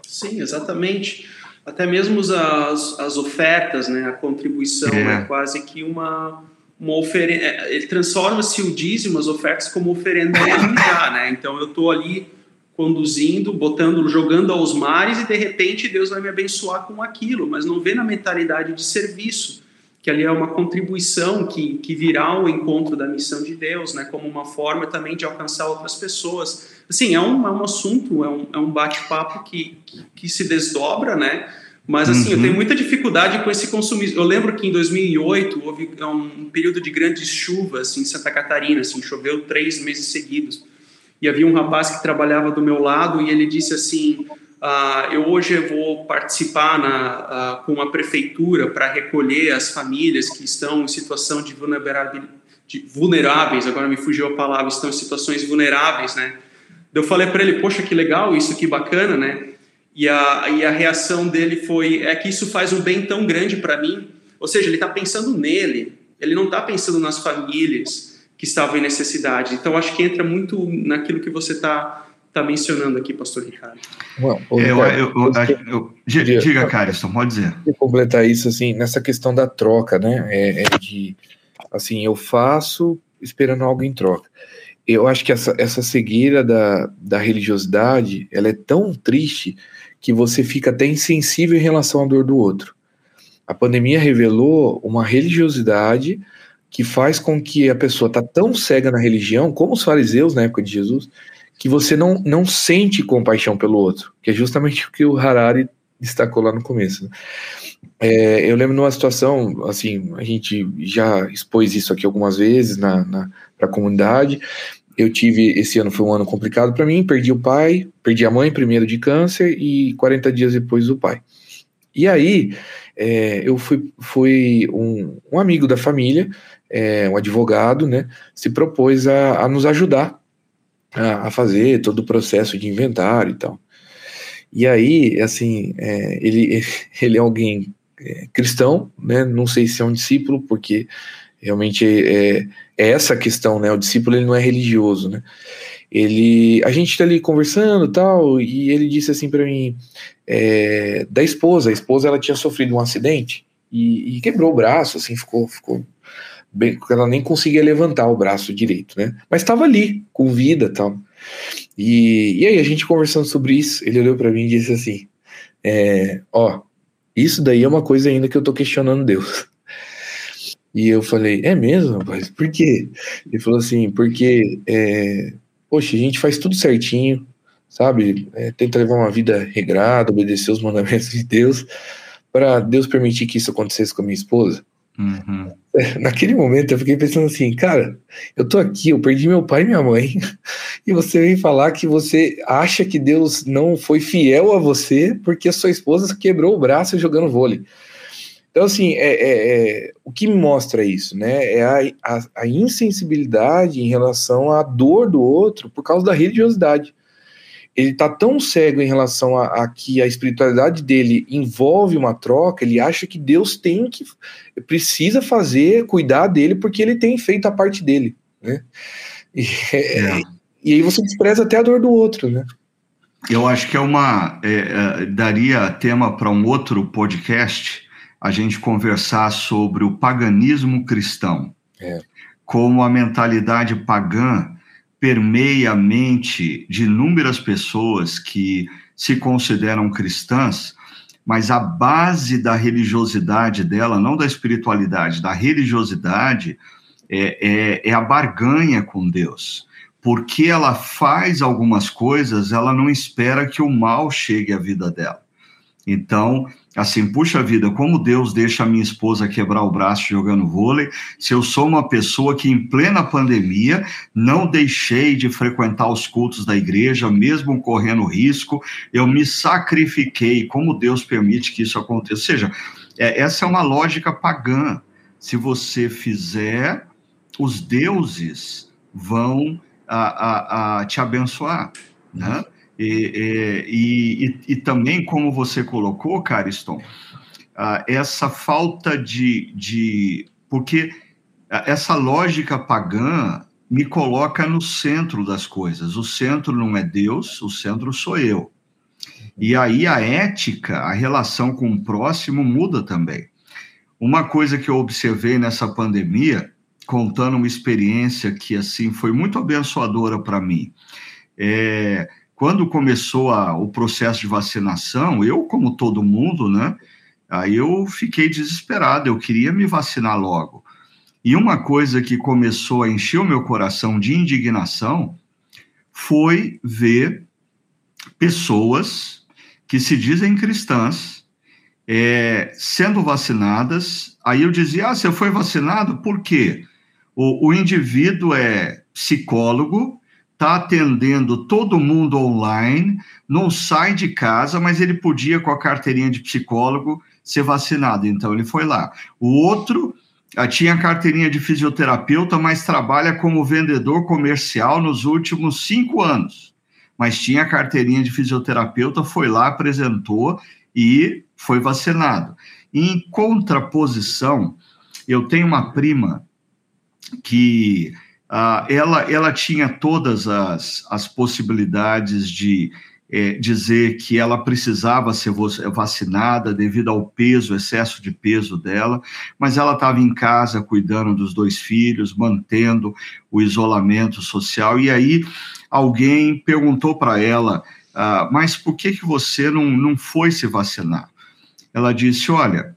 Sim, exatamente. Até mesmo as, as ofertas, né, a contribuição é, é quase que uma uma oferenda, é, ele transforma-se o dízimo, as ofertas, como oferenda a (laughs) né? Então eu estou ali conduzindo, botando, jogando aos mares e de repente Deus vai me abençoar com aquilo, mas não vê na mentalidade de serviço que ali é uma contribuição que, que virá ao encontro da missão de Deus, né, como uma forma também de alcançar outras pessoas. Assim, é um, é um assunto, é um, é um bate-papo que, que, que, se desdobra, né, mas assim, uhum. eu tenho muita dificuldade com esse consumismo. Eu lembro que em 2008 houve um período de grandes chuvas em Santa Catarina, assim, choveu três meses seguidos. E havia um rapaz que trabalhava do meu lado e ele disse assim: Uh, eu hoje vou participar na, uh, com a prefeitura para recolher as famílias que estão em situação de, de vulneráveis, agora me fugiu a palavra, estão em situações vulneráveis, né? Eu falei para ele, poxa, que legal, isso que bacana, né? E a, e a reação dele foi, é que isso faz um bem tão grande para mim. Ou seja, ele está pensando nele, ele não está pensando nas famílias que estavam em necessidade. Então, acho que entra muito naquilo que você está está mencionando aqui, pastor Ricardo. Well, é, eu, eu, eu, eu, diga, diga Cariston, pode dizer. completar isso, assim, nessa questão da troca, né, é, é, de, assim, eu faço esperando algo em troca. Eu acho que essa, essa cegueira da, da religiosidade, ela é tão triste que você fica até insensível em relação à dor do outro. A pandemia revelou uma religiosidade que faz com que a pessoa tá tão cega na religião, como os fariseus na época de Jesus, que você não, não sente compaixão pelo outro, que é justamente o que o Harari destacou lá no começo. Né? É, eu lembro numa situação, assim, a gente já expôs isso aqui algumas vezes na, na para a comunidade. Eu tive, esse ano foi um ano complicado para mim, perdi o pai, perdi a mãe primeiro de câncer e 40 dias depois o pai. E aí, é, eu fui, fui um, um, amigo da família, é, um advogado, né, se propôs a, a nos ajudar a, a fazer todo o processo de inventário e tal. E aí, assim, é, ele, (laughs) ele é alguém é, cristão, né? Não sei se é um discípulo, porque realmente é, é, essa a questão, né? O discípulo ele não é religioso, né? Ele, a gente está ali conversando tal, e ele disse assim para mim é, da esposa. A esposa ela tinha sofrido um acidente e, e, quebrou o braço, assim, ficou, ficou bem, ela nem conseguia levantar o braço direito, né? Mas estava ali, com vida tal. E, e aí, a gente conversando sobre isso, ele olhou para mim e disse assim: é, Ó, isso daí é uma coisa ainda que eu tô questionando Deus. E eu falei: É mesmo, rapaz? Por quê? Ele falou assim: Porque, é, poxa, a gente faz tudo certinho, sabe? É, tenta levar uma vida regrada, obedecer os mandamentos de Deus, para Deus permitir que isso acontecesse com a minha esposa. Uhum. Naquele momento eu fiquei pensando assim, cara, eu tô aqui, eu perdi meu pai e minha mãe, (laughs) e você vem falar que você acha que Deus não foi fiel a você porque a sua esposa quebrou o braço jogando vôlei. Então, assim, é, é, é o que me mostra isso, né? É a, a, a insensibilidade em relação à dor do outro por causa da religiosidade ele está tão cego em relação a, a, que a espiritualidade dele envolve uma troca, ele acha que Deus tem que precisa fazer, cuidar dele, porque ele tem feito a parte dele, né? E, é. e aí você despreza até a dor do outro, né? Eu acho que é uma é, é, daria tema para um outro podcast a gente conversar sobre o paganismo cristão, é. como a mentalidade pagã permeia a mente de inúmeras pessoas que se consideram cristãs, mas a base da religiosidade dela, não da espiritualidade, da religiosidade, é, é, é a barganha com Deus. Porque ela faz algumas coisas, ela não espera que o mal chegue à vida dela. Então, assim, puxa vida, como Deus deixa a minha esposa quebrar o braço jogando vôlei, se eu sou uma pessoa que em plena pandemia não deixei de frequentar os cultos da igreja, mesmo correndo risco, eu me sacrifiquei, como Deus permite que isso aconteça? Ou seja, é, essa é uma lógica pagã. Se você fizer, os deuses vão a, a, a te abençoar, né? E, e, e, e, também, como você colocou, Cariston, uh, essa falta de, de. Porque essa lógica pagã me coloca no centro das coisas. O centro não é Deus, o centro sou eu. E aí a ética, a relação com o próximo muda também. Uma coisa que eu observei nessa pandemia, contando uma experiência que assim foi muito abençoadora para mim, é quando começou a, o processo de vacinação, eu, como todo mundo, né, Aí eu fiquei desesperado, eu queria me vacinar logo. E uma coisa que começou a encher o meu coração de indignação foi ver pessoas que se dizem cristãs é, sendo vacinadas. Aí eu dizia: Ah, você foi vacinado? Por quê? O, o indivíduo é psicólogo, está atendendo todo mundo online, não sai de casa, mas ele podia, com a carteirinha de psicólogo, ser vacinado. Então ele foi lá. O outro ah, tinha carteirinha de fisioterapeuta, mas trabalha como vendedor comercial nos últimos cinco anos. Mas tinha carteirinha de fisioterapeuta, foi lá, apresentou e foi vacinado. Em contraposição, eu tenho uma prima que uh, ela, ela tinha todas as, as possibilidades de é, dizer que ela precisava ser vacinada devido ao peso, excesso de peso dela, mas ela estava em casa cuidando dos dois filhos, mantendo o isolamento social, e aí alguém perguntou para ela, ah, mas por que, que você não, não foi se vacinar? Ela disse, olha,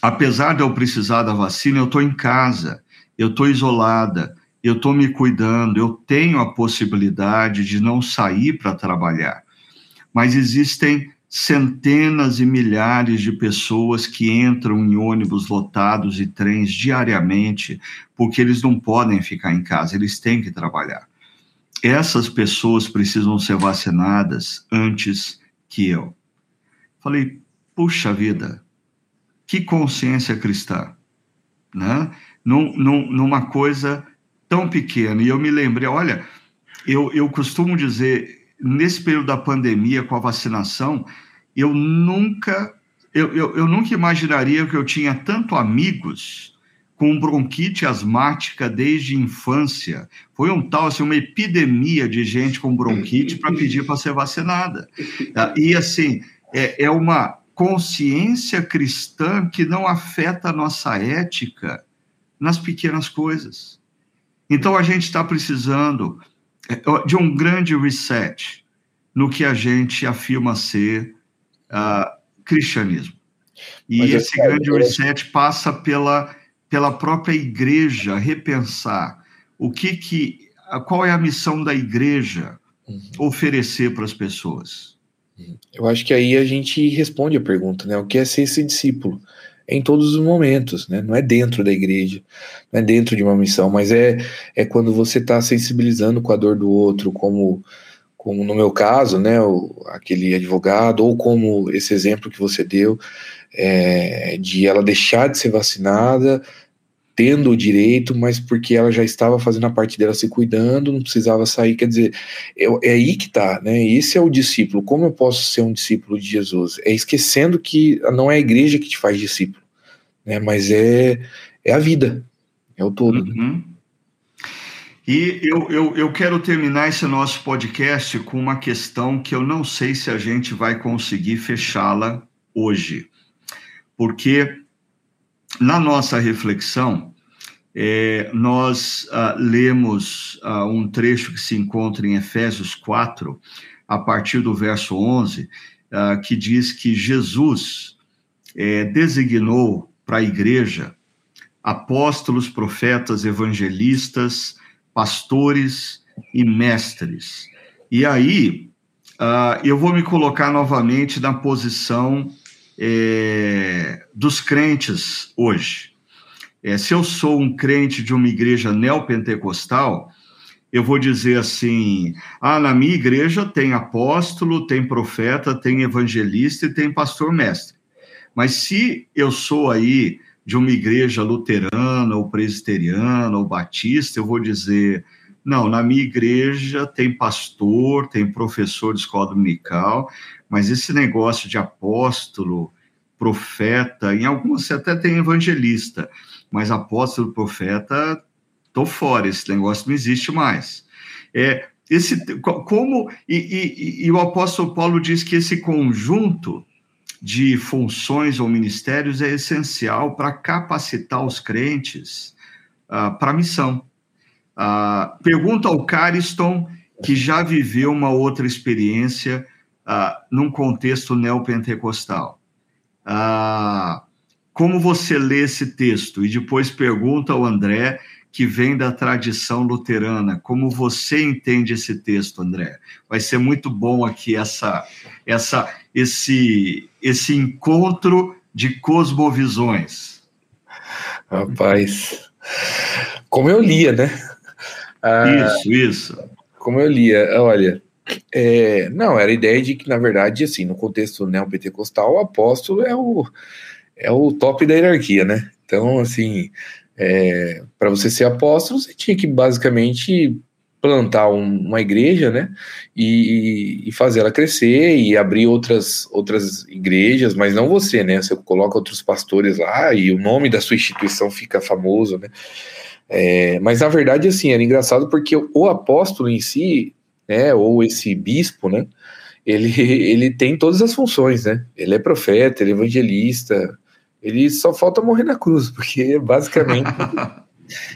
apesar de eu precisar da vacina, eu estou em casa, eu estou isolada, eu estou me cuidando, eu tenho a possibilidade de não sair para trabalhar. Mas existem centenas e milhares de pessoas que entram em ônibus lotados e trens diariamente porque eles não podem ficar em casa, eles têm que trabalhar. Essas pessoas precisam ser vacinadas antes que eu. Falei, puxa vida, que consciência cristã, né? Num, num, numa coisa tão pequeno. E eu me lembrei, olha, eu, eu costumo dizer, nesse período da pandemia, com a vacinação, eu nunca, eu, eu, eu nunca imaginaria que eu tinha tanto amigos com bronquite asmática desde infância. Foi um tal, assim, uma epidemia de gente com bronquite para pedir para ser vacinada. E, assim, é, é uma consciência cristã que não afeta a nossa ética nas pequenas coisas. Então, a gente está precisando é, de um grande reset no que a gente afirma ser uh, cristianismo. E Mas esse grande reset passa pela, pela própria igreja repensar o que que qual é a missão da igreja uhum. oferecer para as pessoas. Eu acho que aí a gente responde a pergunta, né? O que é ser esse discípulo? Em todos os momentos, né? Não é dentro da igreja, não é dentro de uma missão, mas é, é quando você está sensibilizando com a dor do outro, como, como no meu caso, né? O, aquele advogado, ou como esse exemplo que você deu, é, de ela deixar de ser vacinada, tendo o direito, mas porque ela já estava fazendo a parte dela se cuidando, não precisava sair. Quer dizer, é, é aí que está, né? Esse é o discípulo. Como eu posso ser um discípulo de Jesus? É esquecendo que não é a igreja que te faz discípulo, né? Mas é, é a vida, é o todo. Uhum. E eu, eu, eu quero terminar esse nosso podcast com uma questão que eu não sei se a gente vai conseguir fechá-la hoje, porque na nossa reflexão, é, nós ah, lemos ah, um trecho que se encontra em Efésios 4, a partir do verso 11, ah, que diz que Jesus é, designou para a igreja apóstolos, profetas, evangelistas, pastores e mestres. E aí, eu vou me colocar novamente na posição é, dos crentes hoje. É, se eu sou um crente de uma igreja neopentecostal, eu vou dizer assim: ah, na minha igreja tem apóstolo, tem profeta, tem evangelista e tem pastor mestre. Mas se eu sou aí de uma igreja luterana, ou presbiteriana, ou batista, eu vou dizer: não, na minha igreja tem pastor, tem professor de escola dominical, mas esse negócio de apóstolo, profeta, em algumas você até tem evangelista, mas apóstolo, profeta, tô fora, esse negócio não existe mais. É, esse, como, e, e, e o apóstolo Paulo diz que esse conjunto de funções ou ministérios é essencial para capacitar os crentes uh, para a missão. Uh, pergunta ao Cariston, que já viveu uma outra experiência uh, num contexto neopentecostal. ah, como você lê esse texto? E depois pergunta ao André, que vem da tradição luterana, como você entende esse texto, André? Vai ser muito bom aqui essa, essa, esse, esse encontro de cosmovisões. Rapaz, como eu lia, né? Ah, isso, isso. Como eu lia, olha, é, não, era a ideia de que, na verdade, assim, no contexto neopentecostal, o apóstolo é o, é o top da hierarquia, né? Então, assim, é, para você ser apóstolo, você tinha que basicamente plantar um, uma igreja, né? E, e fazer ela crescer e abrir outras, outras igrejas, mas não você, né? Você coloca outros pastores lá e o nome da sua instituição fica famoso, né? É, mas na verdade, assim, era engraçado porque o apóstolo em si, né, ou esse bispo, né, ele, (laughs) ele tem todas as funções, né? Ele é profeta, ele é evangelista, ele só falta morrer na cruz, porque (laughs) basicamente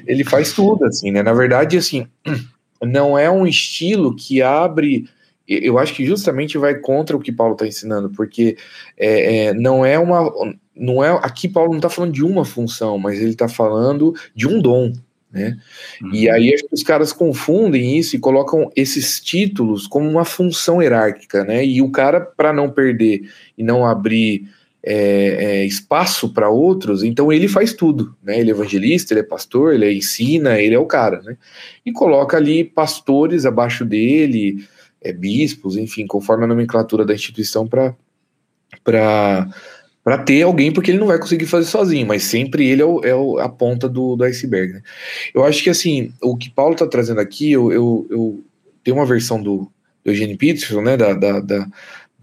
ele faz tudo, assim, né? Na verdade, assim, (clears throat) não é um estilo que abre. Eu acho que justamente vai contra o que Paulo está ensinando, porque é, é, não é uma. Não é, aqui Paulo não está falando de uma função, mas ele está falando de um dom né? Uhum. E aí acho que os caras confundem isso e colocam esses títulos como uma função hierárquica, né? E o cara, para não perder e não abrir é, é, espaço para outros, então ele faz tudo, né? Ele é evangelista, ele é pastor, ele ensina, ele é o cara, né? E coloca ali pastores abaixo dele, é, bispos, enfim, conforme a nomenclatura da instituição para para ter alguém, porque ele não vai conseguir fazer sozinho, mas sempre ele é, o, é a ponta do, do iceberg. Né? Eu acho que assim, o que Paulo está trazendo aqui, eu, eu, eu tenho uma versão do, do Eugene Peterson, né, da, da, da,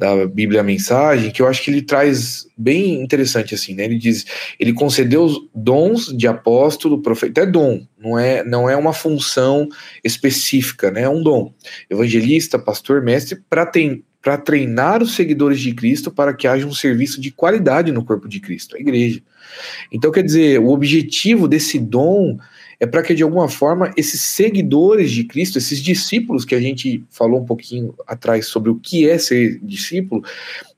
da Bíblia Mensagem, que eu acho que ele traz bem interessante assim, né? Ele diz, ele concedeu os dons de apóstolo, profeta, é dom, não é, não é uma função específica, né? É um dom. Evangelista, pastor, mestre, para para treinar os seguidores de Cristo para que haja um serviço de qualidade no corpo de Cristo, a igreja. Então, quer dizer, o objetivo desse dom é para que, de alguma forma, esses seguidores de Cristo, esses discípulos que a gente falou um pouquinho atrás sobre o que é ser discípulo,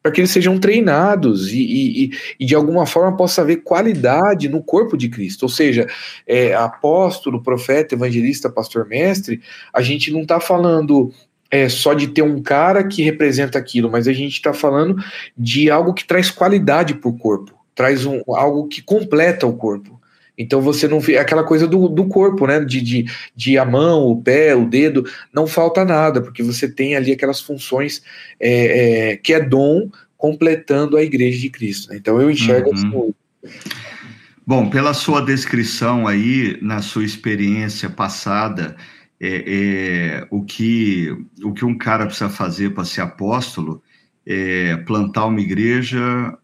para que eles sejam treinados e, e, e, de alguma forma possa haver qualidade no corpo de Cristo. Ou seja, é, apóstolo, profeta, evangelista, pastor, mestre, a gente não está falando é, só de ter um cara que representa aquilo, mas a gente está falando de algo que traz qualidade para o corpo, traz um, algo que completa o corpo. Então você não vê aquela coisa do, do corpo, né? De, de, de a mão, o pé, o dedo, não falta nada, porque você tem ali aquelas funções é, é, que é dom completando a igreja de Cristo. Né? Então eu enxergo uhum. assim. Bom, pela sua descrição aí, na sua experiência passada, é, é, o, que, o que um cara precisa fazer para ser apóstolo é plantar uma igreja,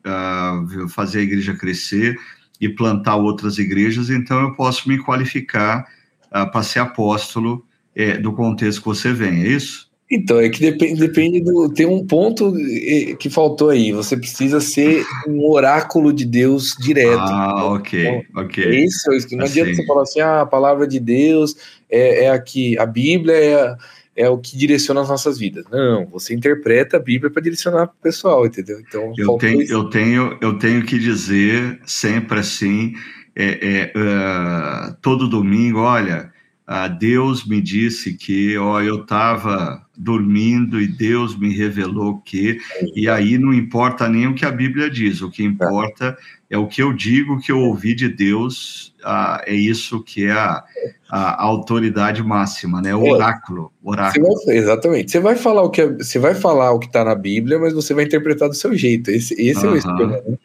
uh, fazer a igreja crescer e plantar outras igrejas, então eu posso me qualificar uh, para ser apóstolo é, do contexto que você vem, é isso? Então, é que depende, depende do. Tem um ponto que faltou aí. Você precisa ser um oráculo de Deus direto. Ah, ok, então, ok. É isso, é isso. Não assim. adianta você falar assim, ah, a palavra de Deus é, é aqui, a Bíblia é, é o que direciona as nossas vidas. Não, você interpreta a Bíblia para direcionar para o pessoal, entendeu? Então, eu tenho, eu, tenho, eu tenho que dizer sempre assim, é, é uh, todo domingo, olha ah, Deus me disse que ó, eu estava dormindo e Deus me revelou que, e aí não importa nem o que a Bíblia diz, o que importa é o que eu digo que eu ouvi de Deus, ah, é isso que é a, a, autoridade máxima, né? O é. oráculo. oráculo. Você vai, exatamente. Você vai falar o que é, você vai falar o que está na Bíblia, mas você vai interpretar do seu jeito. Esse, esse é o esquema. Né?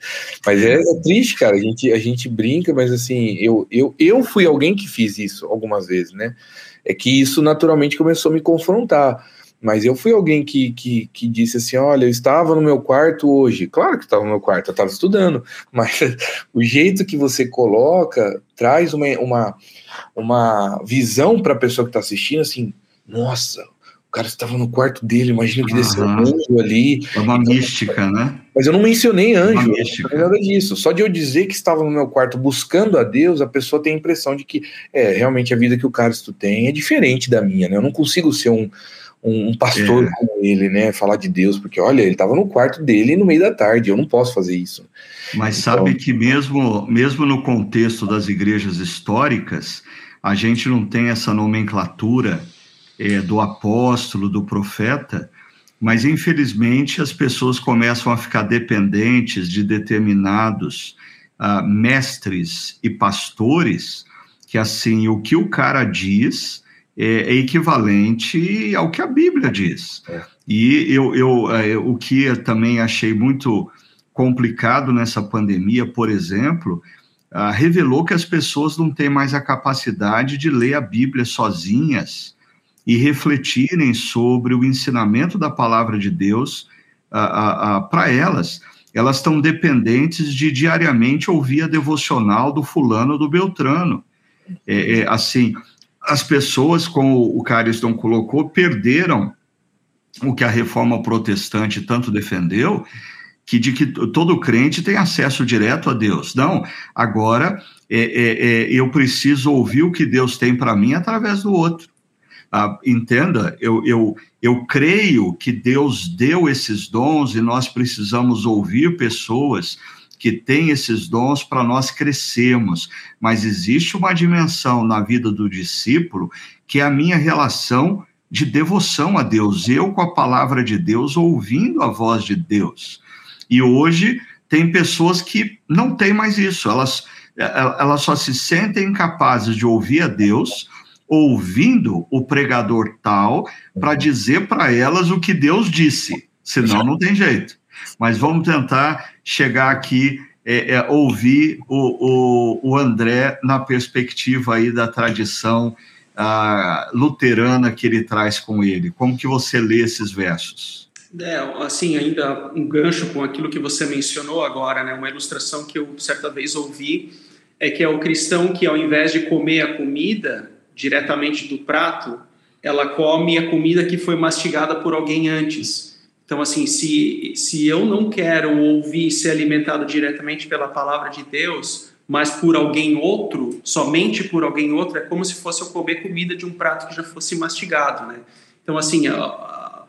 Mas é, é, triste, cara. A gente, a gente brinca, mas assim, eu, eu, eu fui alguém que fiz isso algumas vezes, né? É que isso naturalmente começou a me confrontar. Mas eu fui alguém que, que, que disse assim: olha, eu estava no meu quarto hoje. Claro que estava no meu quarto, eu estava estudando, (laughs) mas o jeito que você coloca traz uma, uma, uma visão para a pessoa que está assistindo assim: nossa, o cara estava no quarto dele, imagina que uhum. desceu um anjo ali. É uma então, mística, né? Mas eu não mencionei anjo, não nada disso. Só de eu dizer que estava no meu quarto buscando a Deus, a pessoa tem a impressão de que é realmente a vida que o cara tem é diferente da minha, né? Eu não consigo ser um um, um pastor é. como ele, né, falar de Deus, porque olha, ele estava no quarto dele no meio da tarde, eu não posso fazer isso. Mas então, sabe que mesmo, mesmo no contexto das igrejas históricas, a gente não tem essa nomenclatura é, do apóstolo, do profeta, mas infelizmente as pessoas começam a ficar dependentes de determinados uh, mestres e pastores, que assim, o que o cara diz é, é equivalente ao que a Bíblia diz. É. E eu, eu, é, o que eu também achei muito complicado nessa pandemia, por exemplo, uh, revelou que as pessoas não têm mais a capacidade de ler a Bíblia sozinhas e refletirem sobre o ensinamento da palavra de Deus uh, uh, para elas. Elas estão dependentes de diariamente ouvir a devocional do fulano do Beltrano. É, é, assim, as pessoas, como o Cariston colocou, perderam o que a reforma protestante tanto defendeu, que de que todo crente tem acesso direto a Deus. Não, agora é, é, é, eu preciso ouvir o que Deus tem para mim através do outro. Ah, entenda, eu, eu, eu creio que Deus deu esses dons e nós precisamos ouvir pessoas que têm esses dons para nós crescermos, mas existe uma dimensão na vida do discípulo que é a minha relação de devoção a Deus, eu com a palavra de Deus, ouvindo a voz de Deus. E hoje tem pessoas que não têm mais isso, elas, elas só se sentem incapazes de ouvir a Deus ouvindo o pregador tal para dizer para elas o que Deus disse, senão não tem jeito. Mas vamos tentar chegar aqui, é, é, ouvir o, o, o, André na perspectiva aí da tradição ah, luterana que ele traz com ele. Como que você lê esses versos? É, assim, ainda um gancho com aquilo que você mencionou agora, né? Uma ilustração que eu certa vez ouvi é que é o cristão que ao invés de comer a comida diretamente do prato, ela come a comida que foi mastigada por alguém antes. Então, assim, se, se eu não quero ouvir ser alimentado diretamente pela palavra de Deus, mas por alguém outro, somente por alguém outro, é como se fosse eu comer comida de um prato que já fosse mastigado, né? Então, assim, a, a,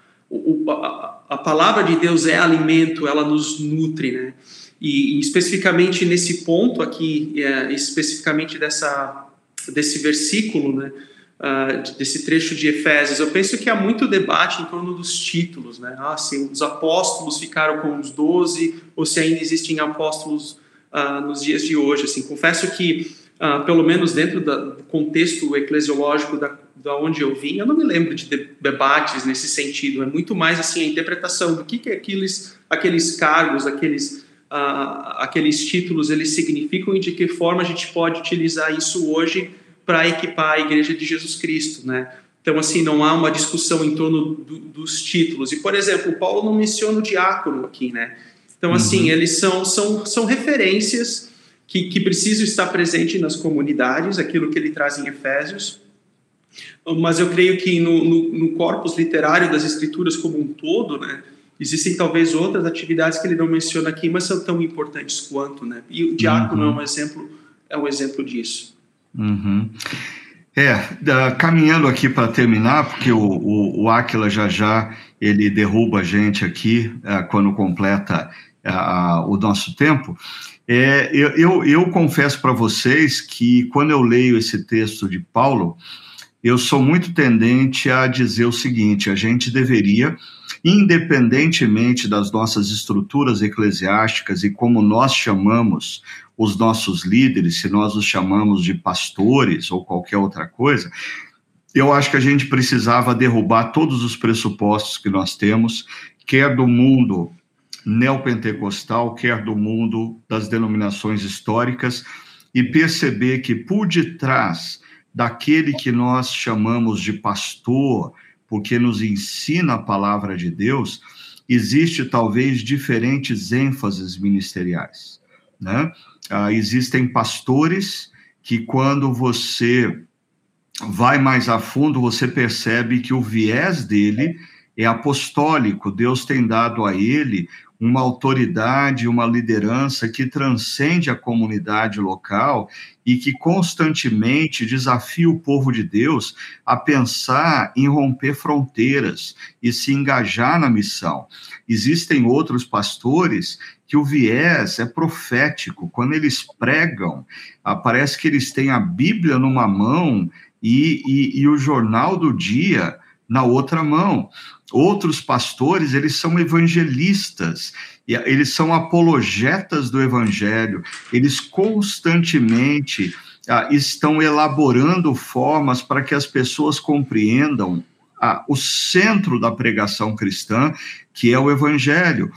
a, a palavra de Deus é alimento, ela nos nutre, né? E, e especificamente nesse ponto aqui, é, especificamente dessa, desse versículo, né? Uh, desse trecho de Efésios, eu penso que há muito debate em torno dos títulos, né? Ah, se os apóstolos ficaram com os doze, ou se ainda existem apóstolos uh, nos dias de hoje. Assim, confesso que, uh, pelo menos dentro da, do contexto eclesiológico da, da onde eu vim, eu não me lembro de debates nesse sentido. É muito mais assim a interpretação do que, que aqueles, aqueles cargos, aqueles Uh, aqueles títulos eles significam e de que forma a gente pode utilizar isso hoje para equipar a Igreja de Jesus Cristo, né? Então, assim, não há uma discussão em torno do, dos títulos. E, por exemplo, Paulo não menciona o diácono aqui, né? Então, assim, uhum. eles são, são, são referências que, que precisam estar presentes nas comunidades, aquilo que ele traz em Efésios. Mas eu creio que no, no, no corpus literário das Escrituras como um todo, né? Existem talvez outras atividades que ele não menciona aqui, mas são tão importantes quanto, né? E o diácono uhum. é um exemplo, é um exemplo disso. Uhum. É, caminhando aqui para terminar, porque o, o, o Aquila já já ele derruba a gente aqui uh, quando completa uh, o nosso tempo. É, eu, eu, eu confesso para vocês que quando eu leio esse texto de Paulo, eu sou muito tendente a dizer o seguinte: a gente deveria, independentemente das nossas estruturas eclesiásticas e como nós chamamos os nossos líderes, se nós os chamamos de pastores ou qualquer outra coisa, eu acho que a gente precisava derrubar todos os pressupostos que nós temos, quer do mundo neopentecostal, quer do mundo das denominações históricas, e perceber que por detrás daquele que nós chamamos de pastor, porque nos ensina a palavra de Deus, existe talvez diferentes ênfases ministeriais, né? Ah, existem pastores que, quando você vai mais a fundo, você percebe que o viés dele é apostólico. Deus tem dado a ele uma autoridade, uma liderança que transcende a comunidade local e que constantemente desafia o povo de Deus a pensar em romper fronteiras e se engajar na missão. Existem outros pastores que o viés é profético. Quando eles pregam, ah, parece que eles têm a Bíblia numa mão e, e, e o jornal do dia na outra mão. Outros pastores, eles são evangelistas, eles são apologetas do evangelho, eles constantemente ah, estão elaborando formas para que as pessoas compreendam ah, o centro da pregação cristã, que é o evangelho.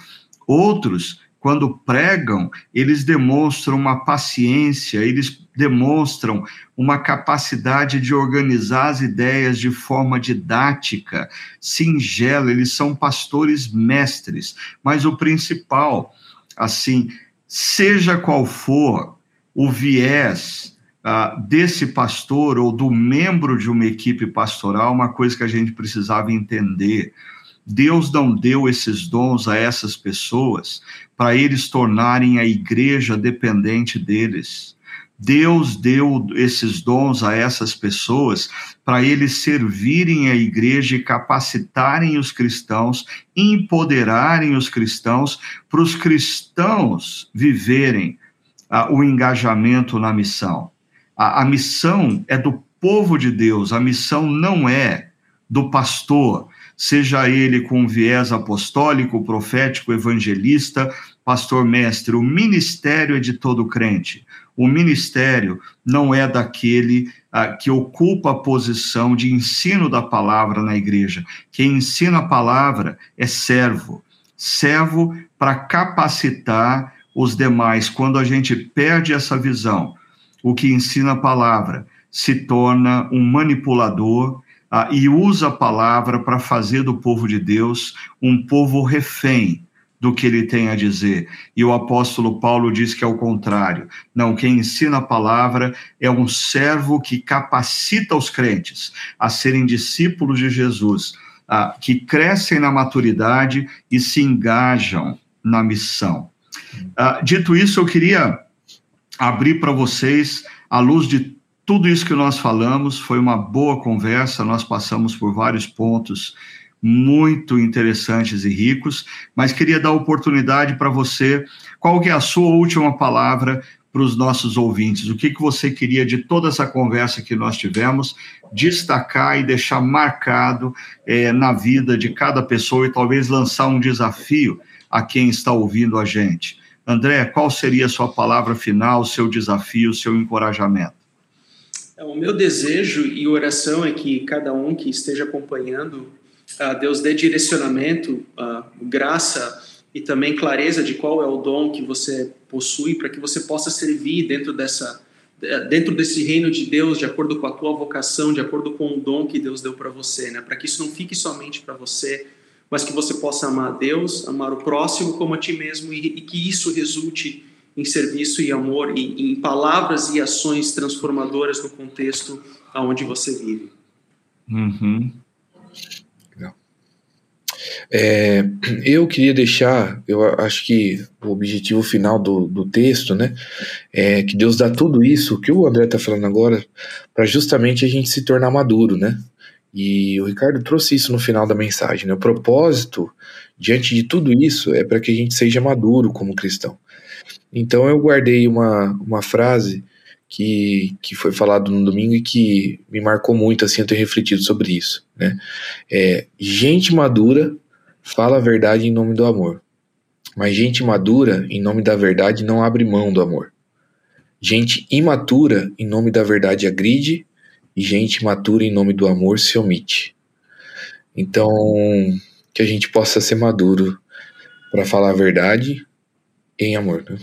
Outros quando pregam, eles demonstram uma paciência, eles demonstram uma capacidade de organizar as ideias de forma didática, singela, eles são pastores mestres. Mas o principal, assim, seja qual for o viés uh, desse pastor ou do membro de uma equipe pastoral, uma coisa que a gente precisava entender Deus não deu esses dons a essas pessoas para eles tornarem a igreja dependente deles. Deus deu esses dons a essas pessoas para eles servirem a igreja e capacitarem os cristãos, empoderarem os cristãos, para os cristãos viverem ah, o engajamento na missão. A, a missão é do povo de Deus, a missão não é do pastor, seja ele com viés apostólico, profético, evangelista, pastor mestre, o ministério é de todo crente. O ministério não é daquele ah, que ocupa a posição de ensino da palavra na igreja. Quem ensina a palavra é servo. Servo para capacitar os demais. Quando a gente perde essa visão, o que ensina a palavra se torna um manipulador ah, e usa a palavra para fazer do povo de Deus um povo refém do que ele tem a dizer. E o apóstolo Paulo diz que é o contrário. Não, quem ensina a palavra é um servo que capacita os crentes a serem discípulos de Jesus, ah, que crescem na maturidade e se engajam na missão. Ah, dito isso, eu queria abrir para vocês, à luz de tudo isso que nós falamos foi uma boa conversa, nós passamos por vários pontos muito interessantes e ricos, mas queria dar oportunidade para você, qual que é a sua última palavra para os nossos ouvintes? O que, que você queria de toda essa conversa que nós tivemos destacar e deixar marcado é, na vida de cada pessoa e talvez lançar um desafio a quem está ouvindo a gente? André, qual seria a sua palavra final, seu desafio, seu encorajamento? É, o meu desejo e oração é que cada um que esteja acompanhando, Deus dê direcionamento, graça e também clareza de qual é o dom que você possui para que você possa servir dentro dessa dentro desse reino de Deus, de acordo com a tua vocação, de acordo com o dom que Deus deu para você, né? Para que isso não fique somente para você, mas que você possa amar a Deus, amar o próximo como a ti mesmo e, e que isso resulte em serviço e amor, e, em palavras e ações transformadoras no contexto aonde você vive. Uhum. É, eu queria deixar, eu acho que o objetivo final do, do texto, né, é que Deus dá tudo isso, que o André está falando agora, para justamente a gente se tornar maduro, né? E o Ricardo trouxe isso no final da mensagem, né? O propósito, diante de tudo isso, é para que a gente seja maduro como cristão. Então eu guardei uma, uma frase que, que foi falado no domingo e que me marcou muito, assim, eu tenho refletido sobre isso, né? É, gente madura fala a verdade em nome do amor, mas gente madura, em nome da verdade, não abre mão do amor. Gente imatura, em nome da verdade, agride, e gente matura, em nome do amor, se omite. Então, que a gente possa ser maduro para falar a verdade em amor, né?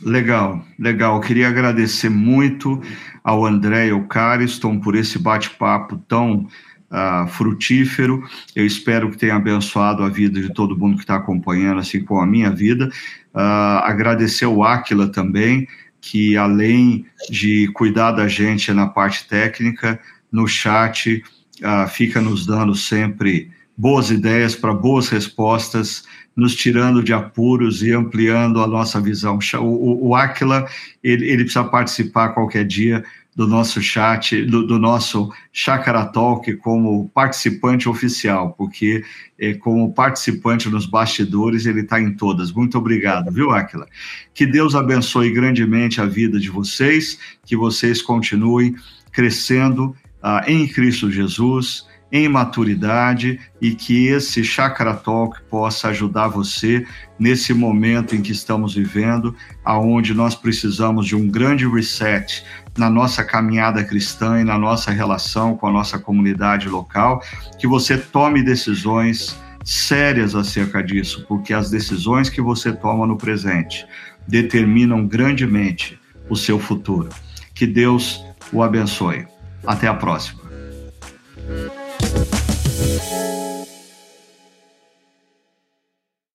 Legal, legal. Queria agradecer muito ao André e ao Cariston por esse bate-papo tão uh, frutífero. Eu espero que tenha abençoado a vida de todo mundo que está acompanhando, assim como a minha vida. Uh, agradecer ao Aquila também, que além de cuidar da gente na parte técnica, no chat uh, fica nos dando sempre boas ideias, para boas respostas, nos tirando de apuros e ampliando a nossa visão. O, o Aquila, ele, ele precisa participar qualquer dia do nosso chat, do, do nosso Chakra Talk como participante oficial, porque é, como participante nos bastidores ele está em todas. Muito obrigado, viu, Aquila? Que Deus abençoe grandemente a vida de vocês, que vocês continuem crescendo ah, em Cristo Jesus, em maturidade e que esse Chakra Talk possa ajudar você nesse momento em que estamos vivendo, aonde nós precisamos de um grande reset na nossa caminhada cristã e na nossa relação com a nossa comunidade local, que você tome decisões sérias acerca disso, porque as decisões que você toma no presente determinam grandemente o seu futuro. Que Deus o abençoe. Até a próxima.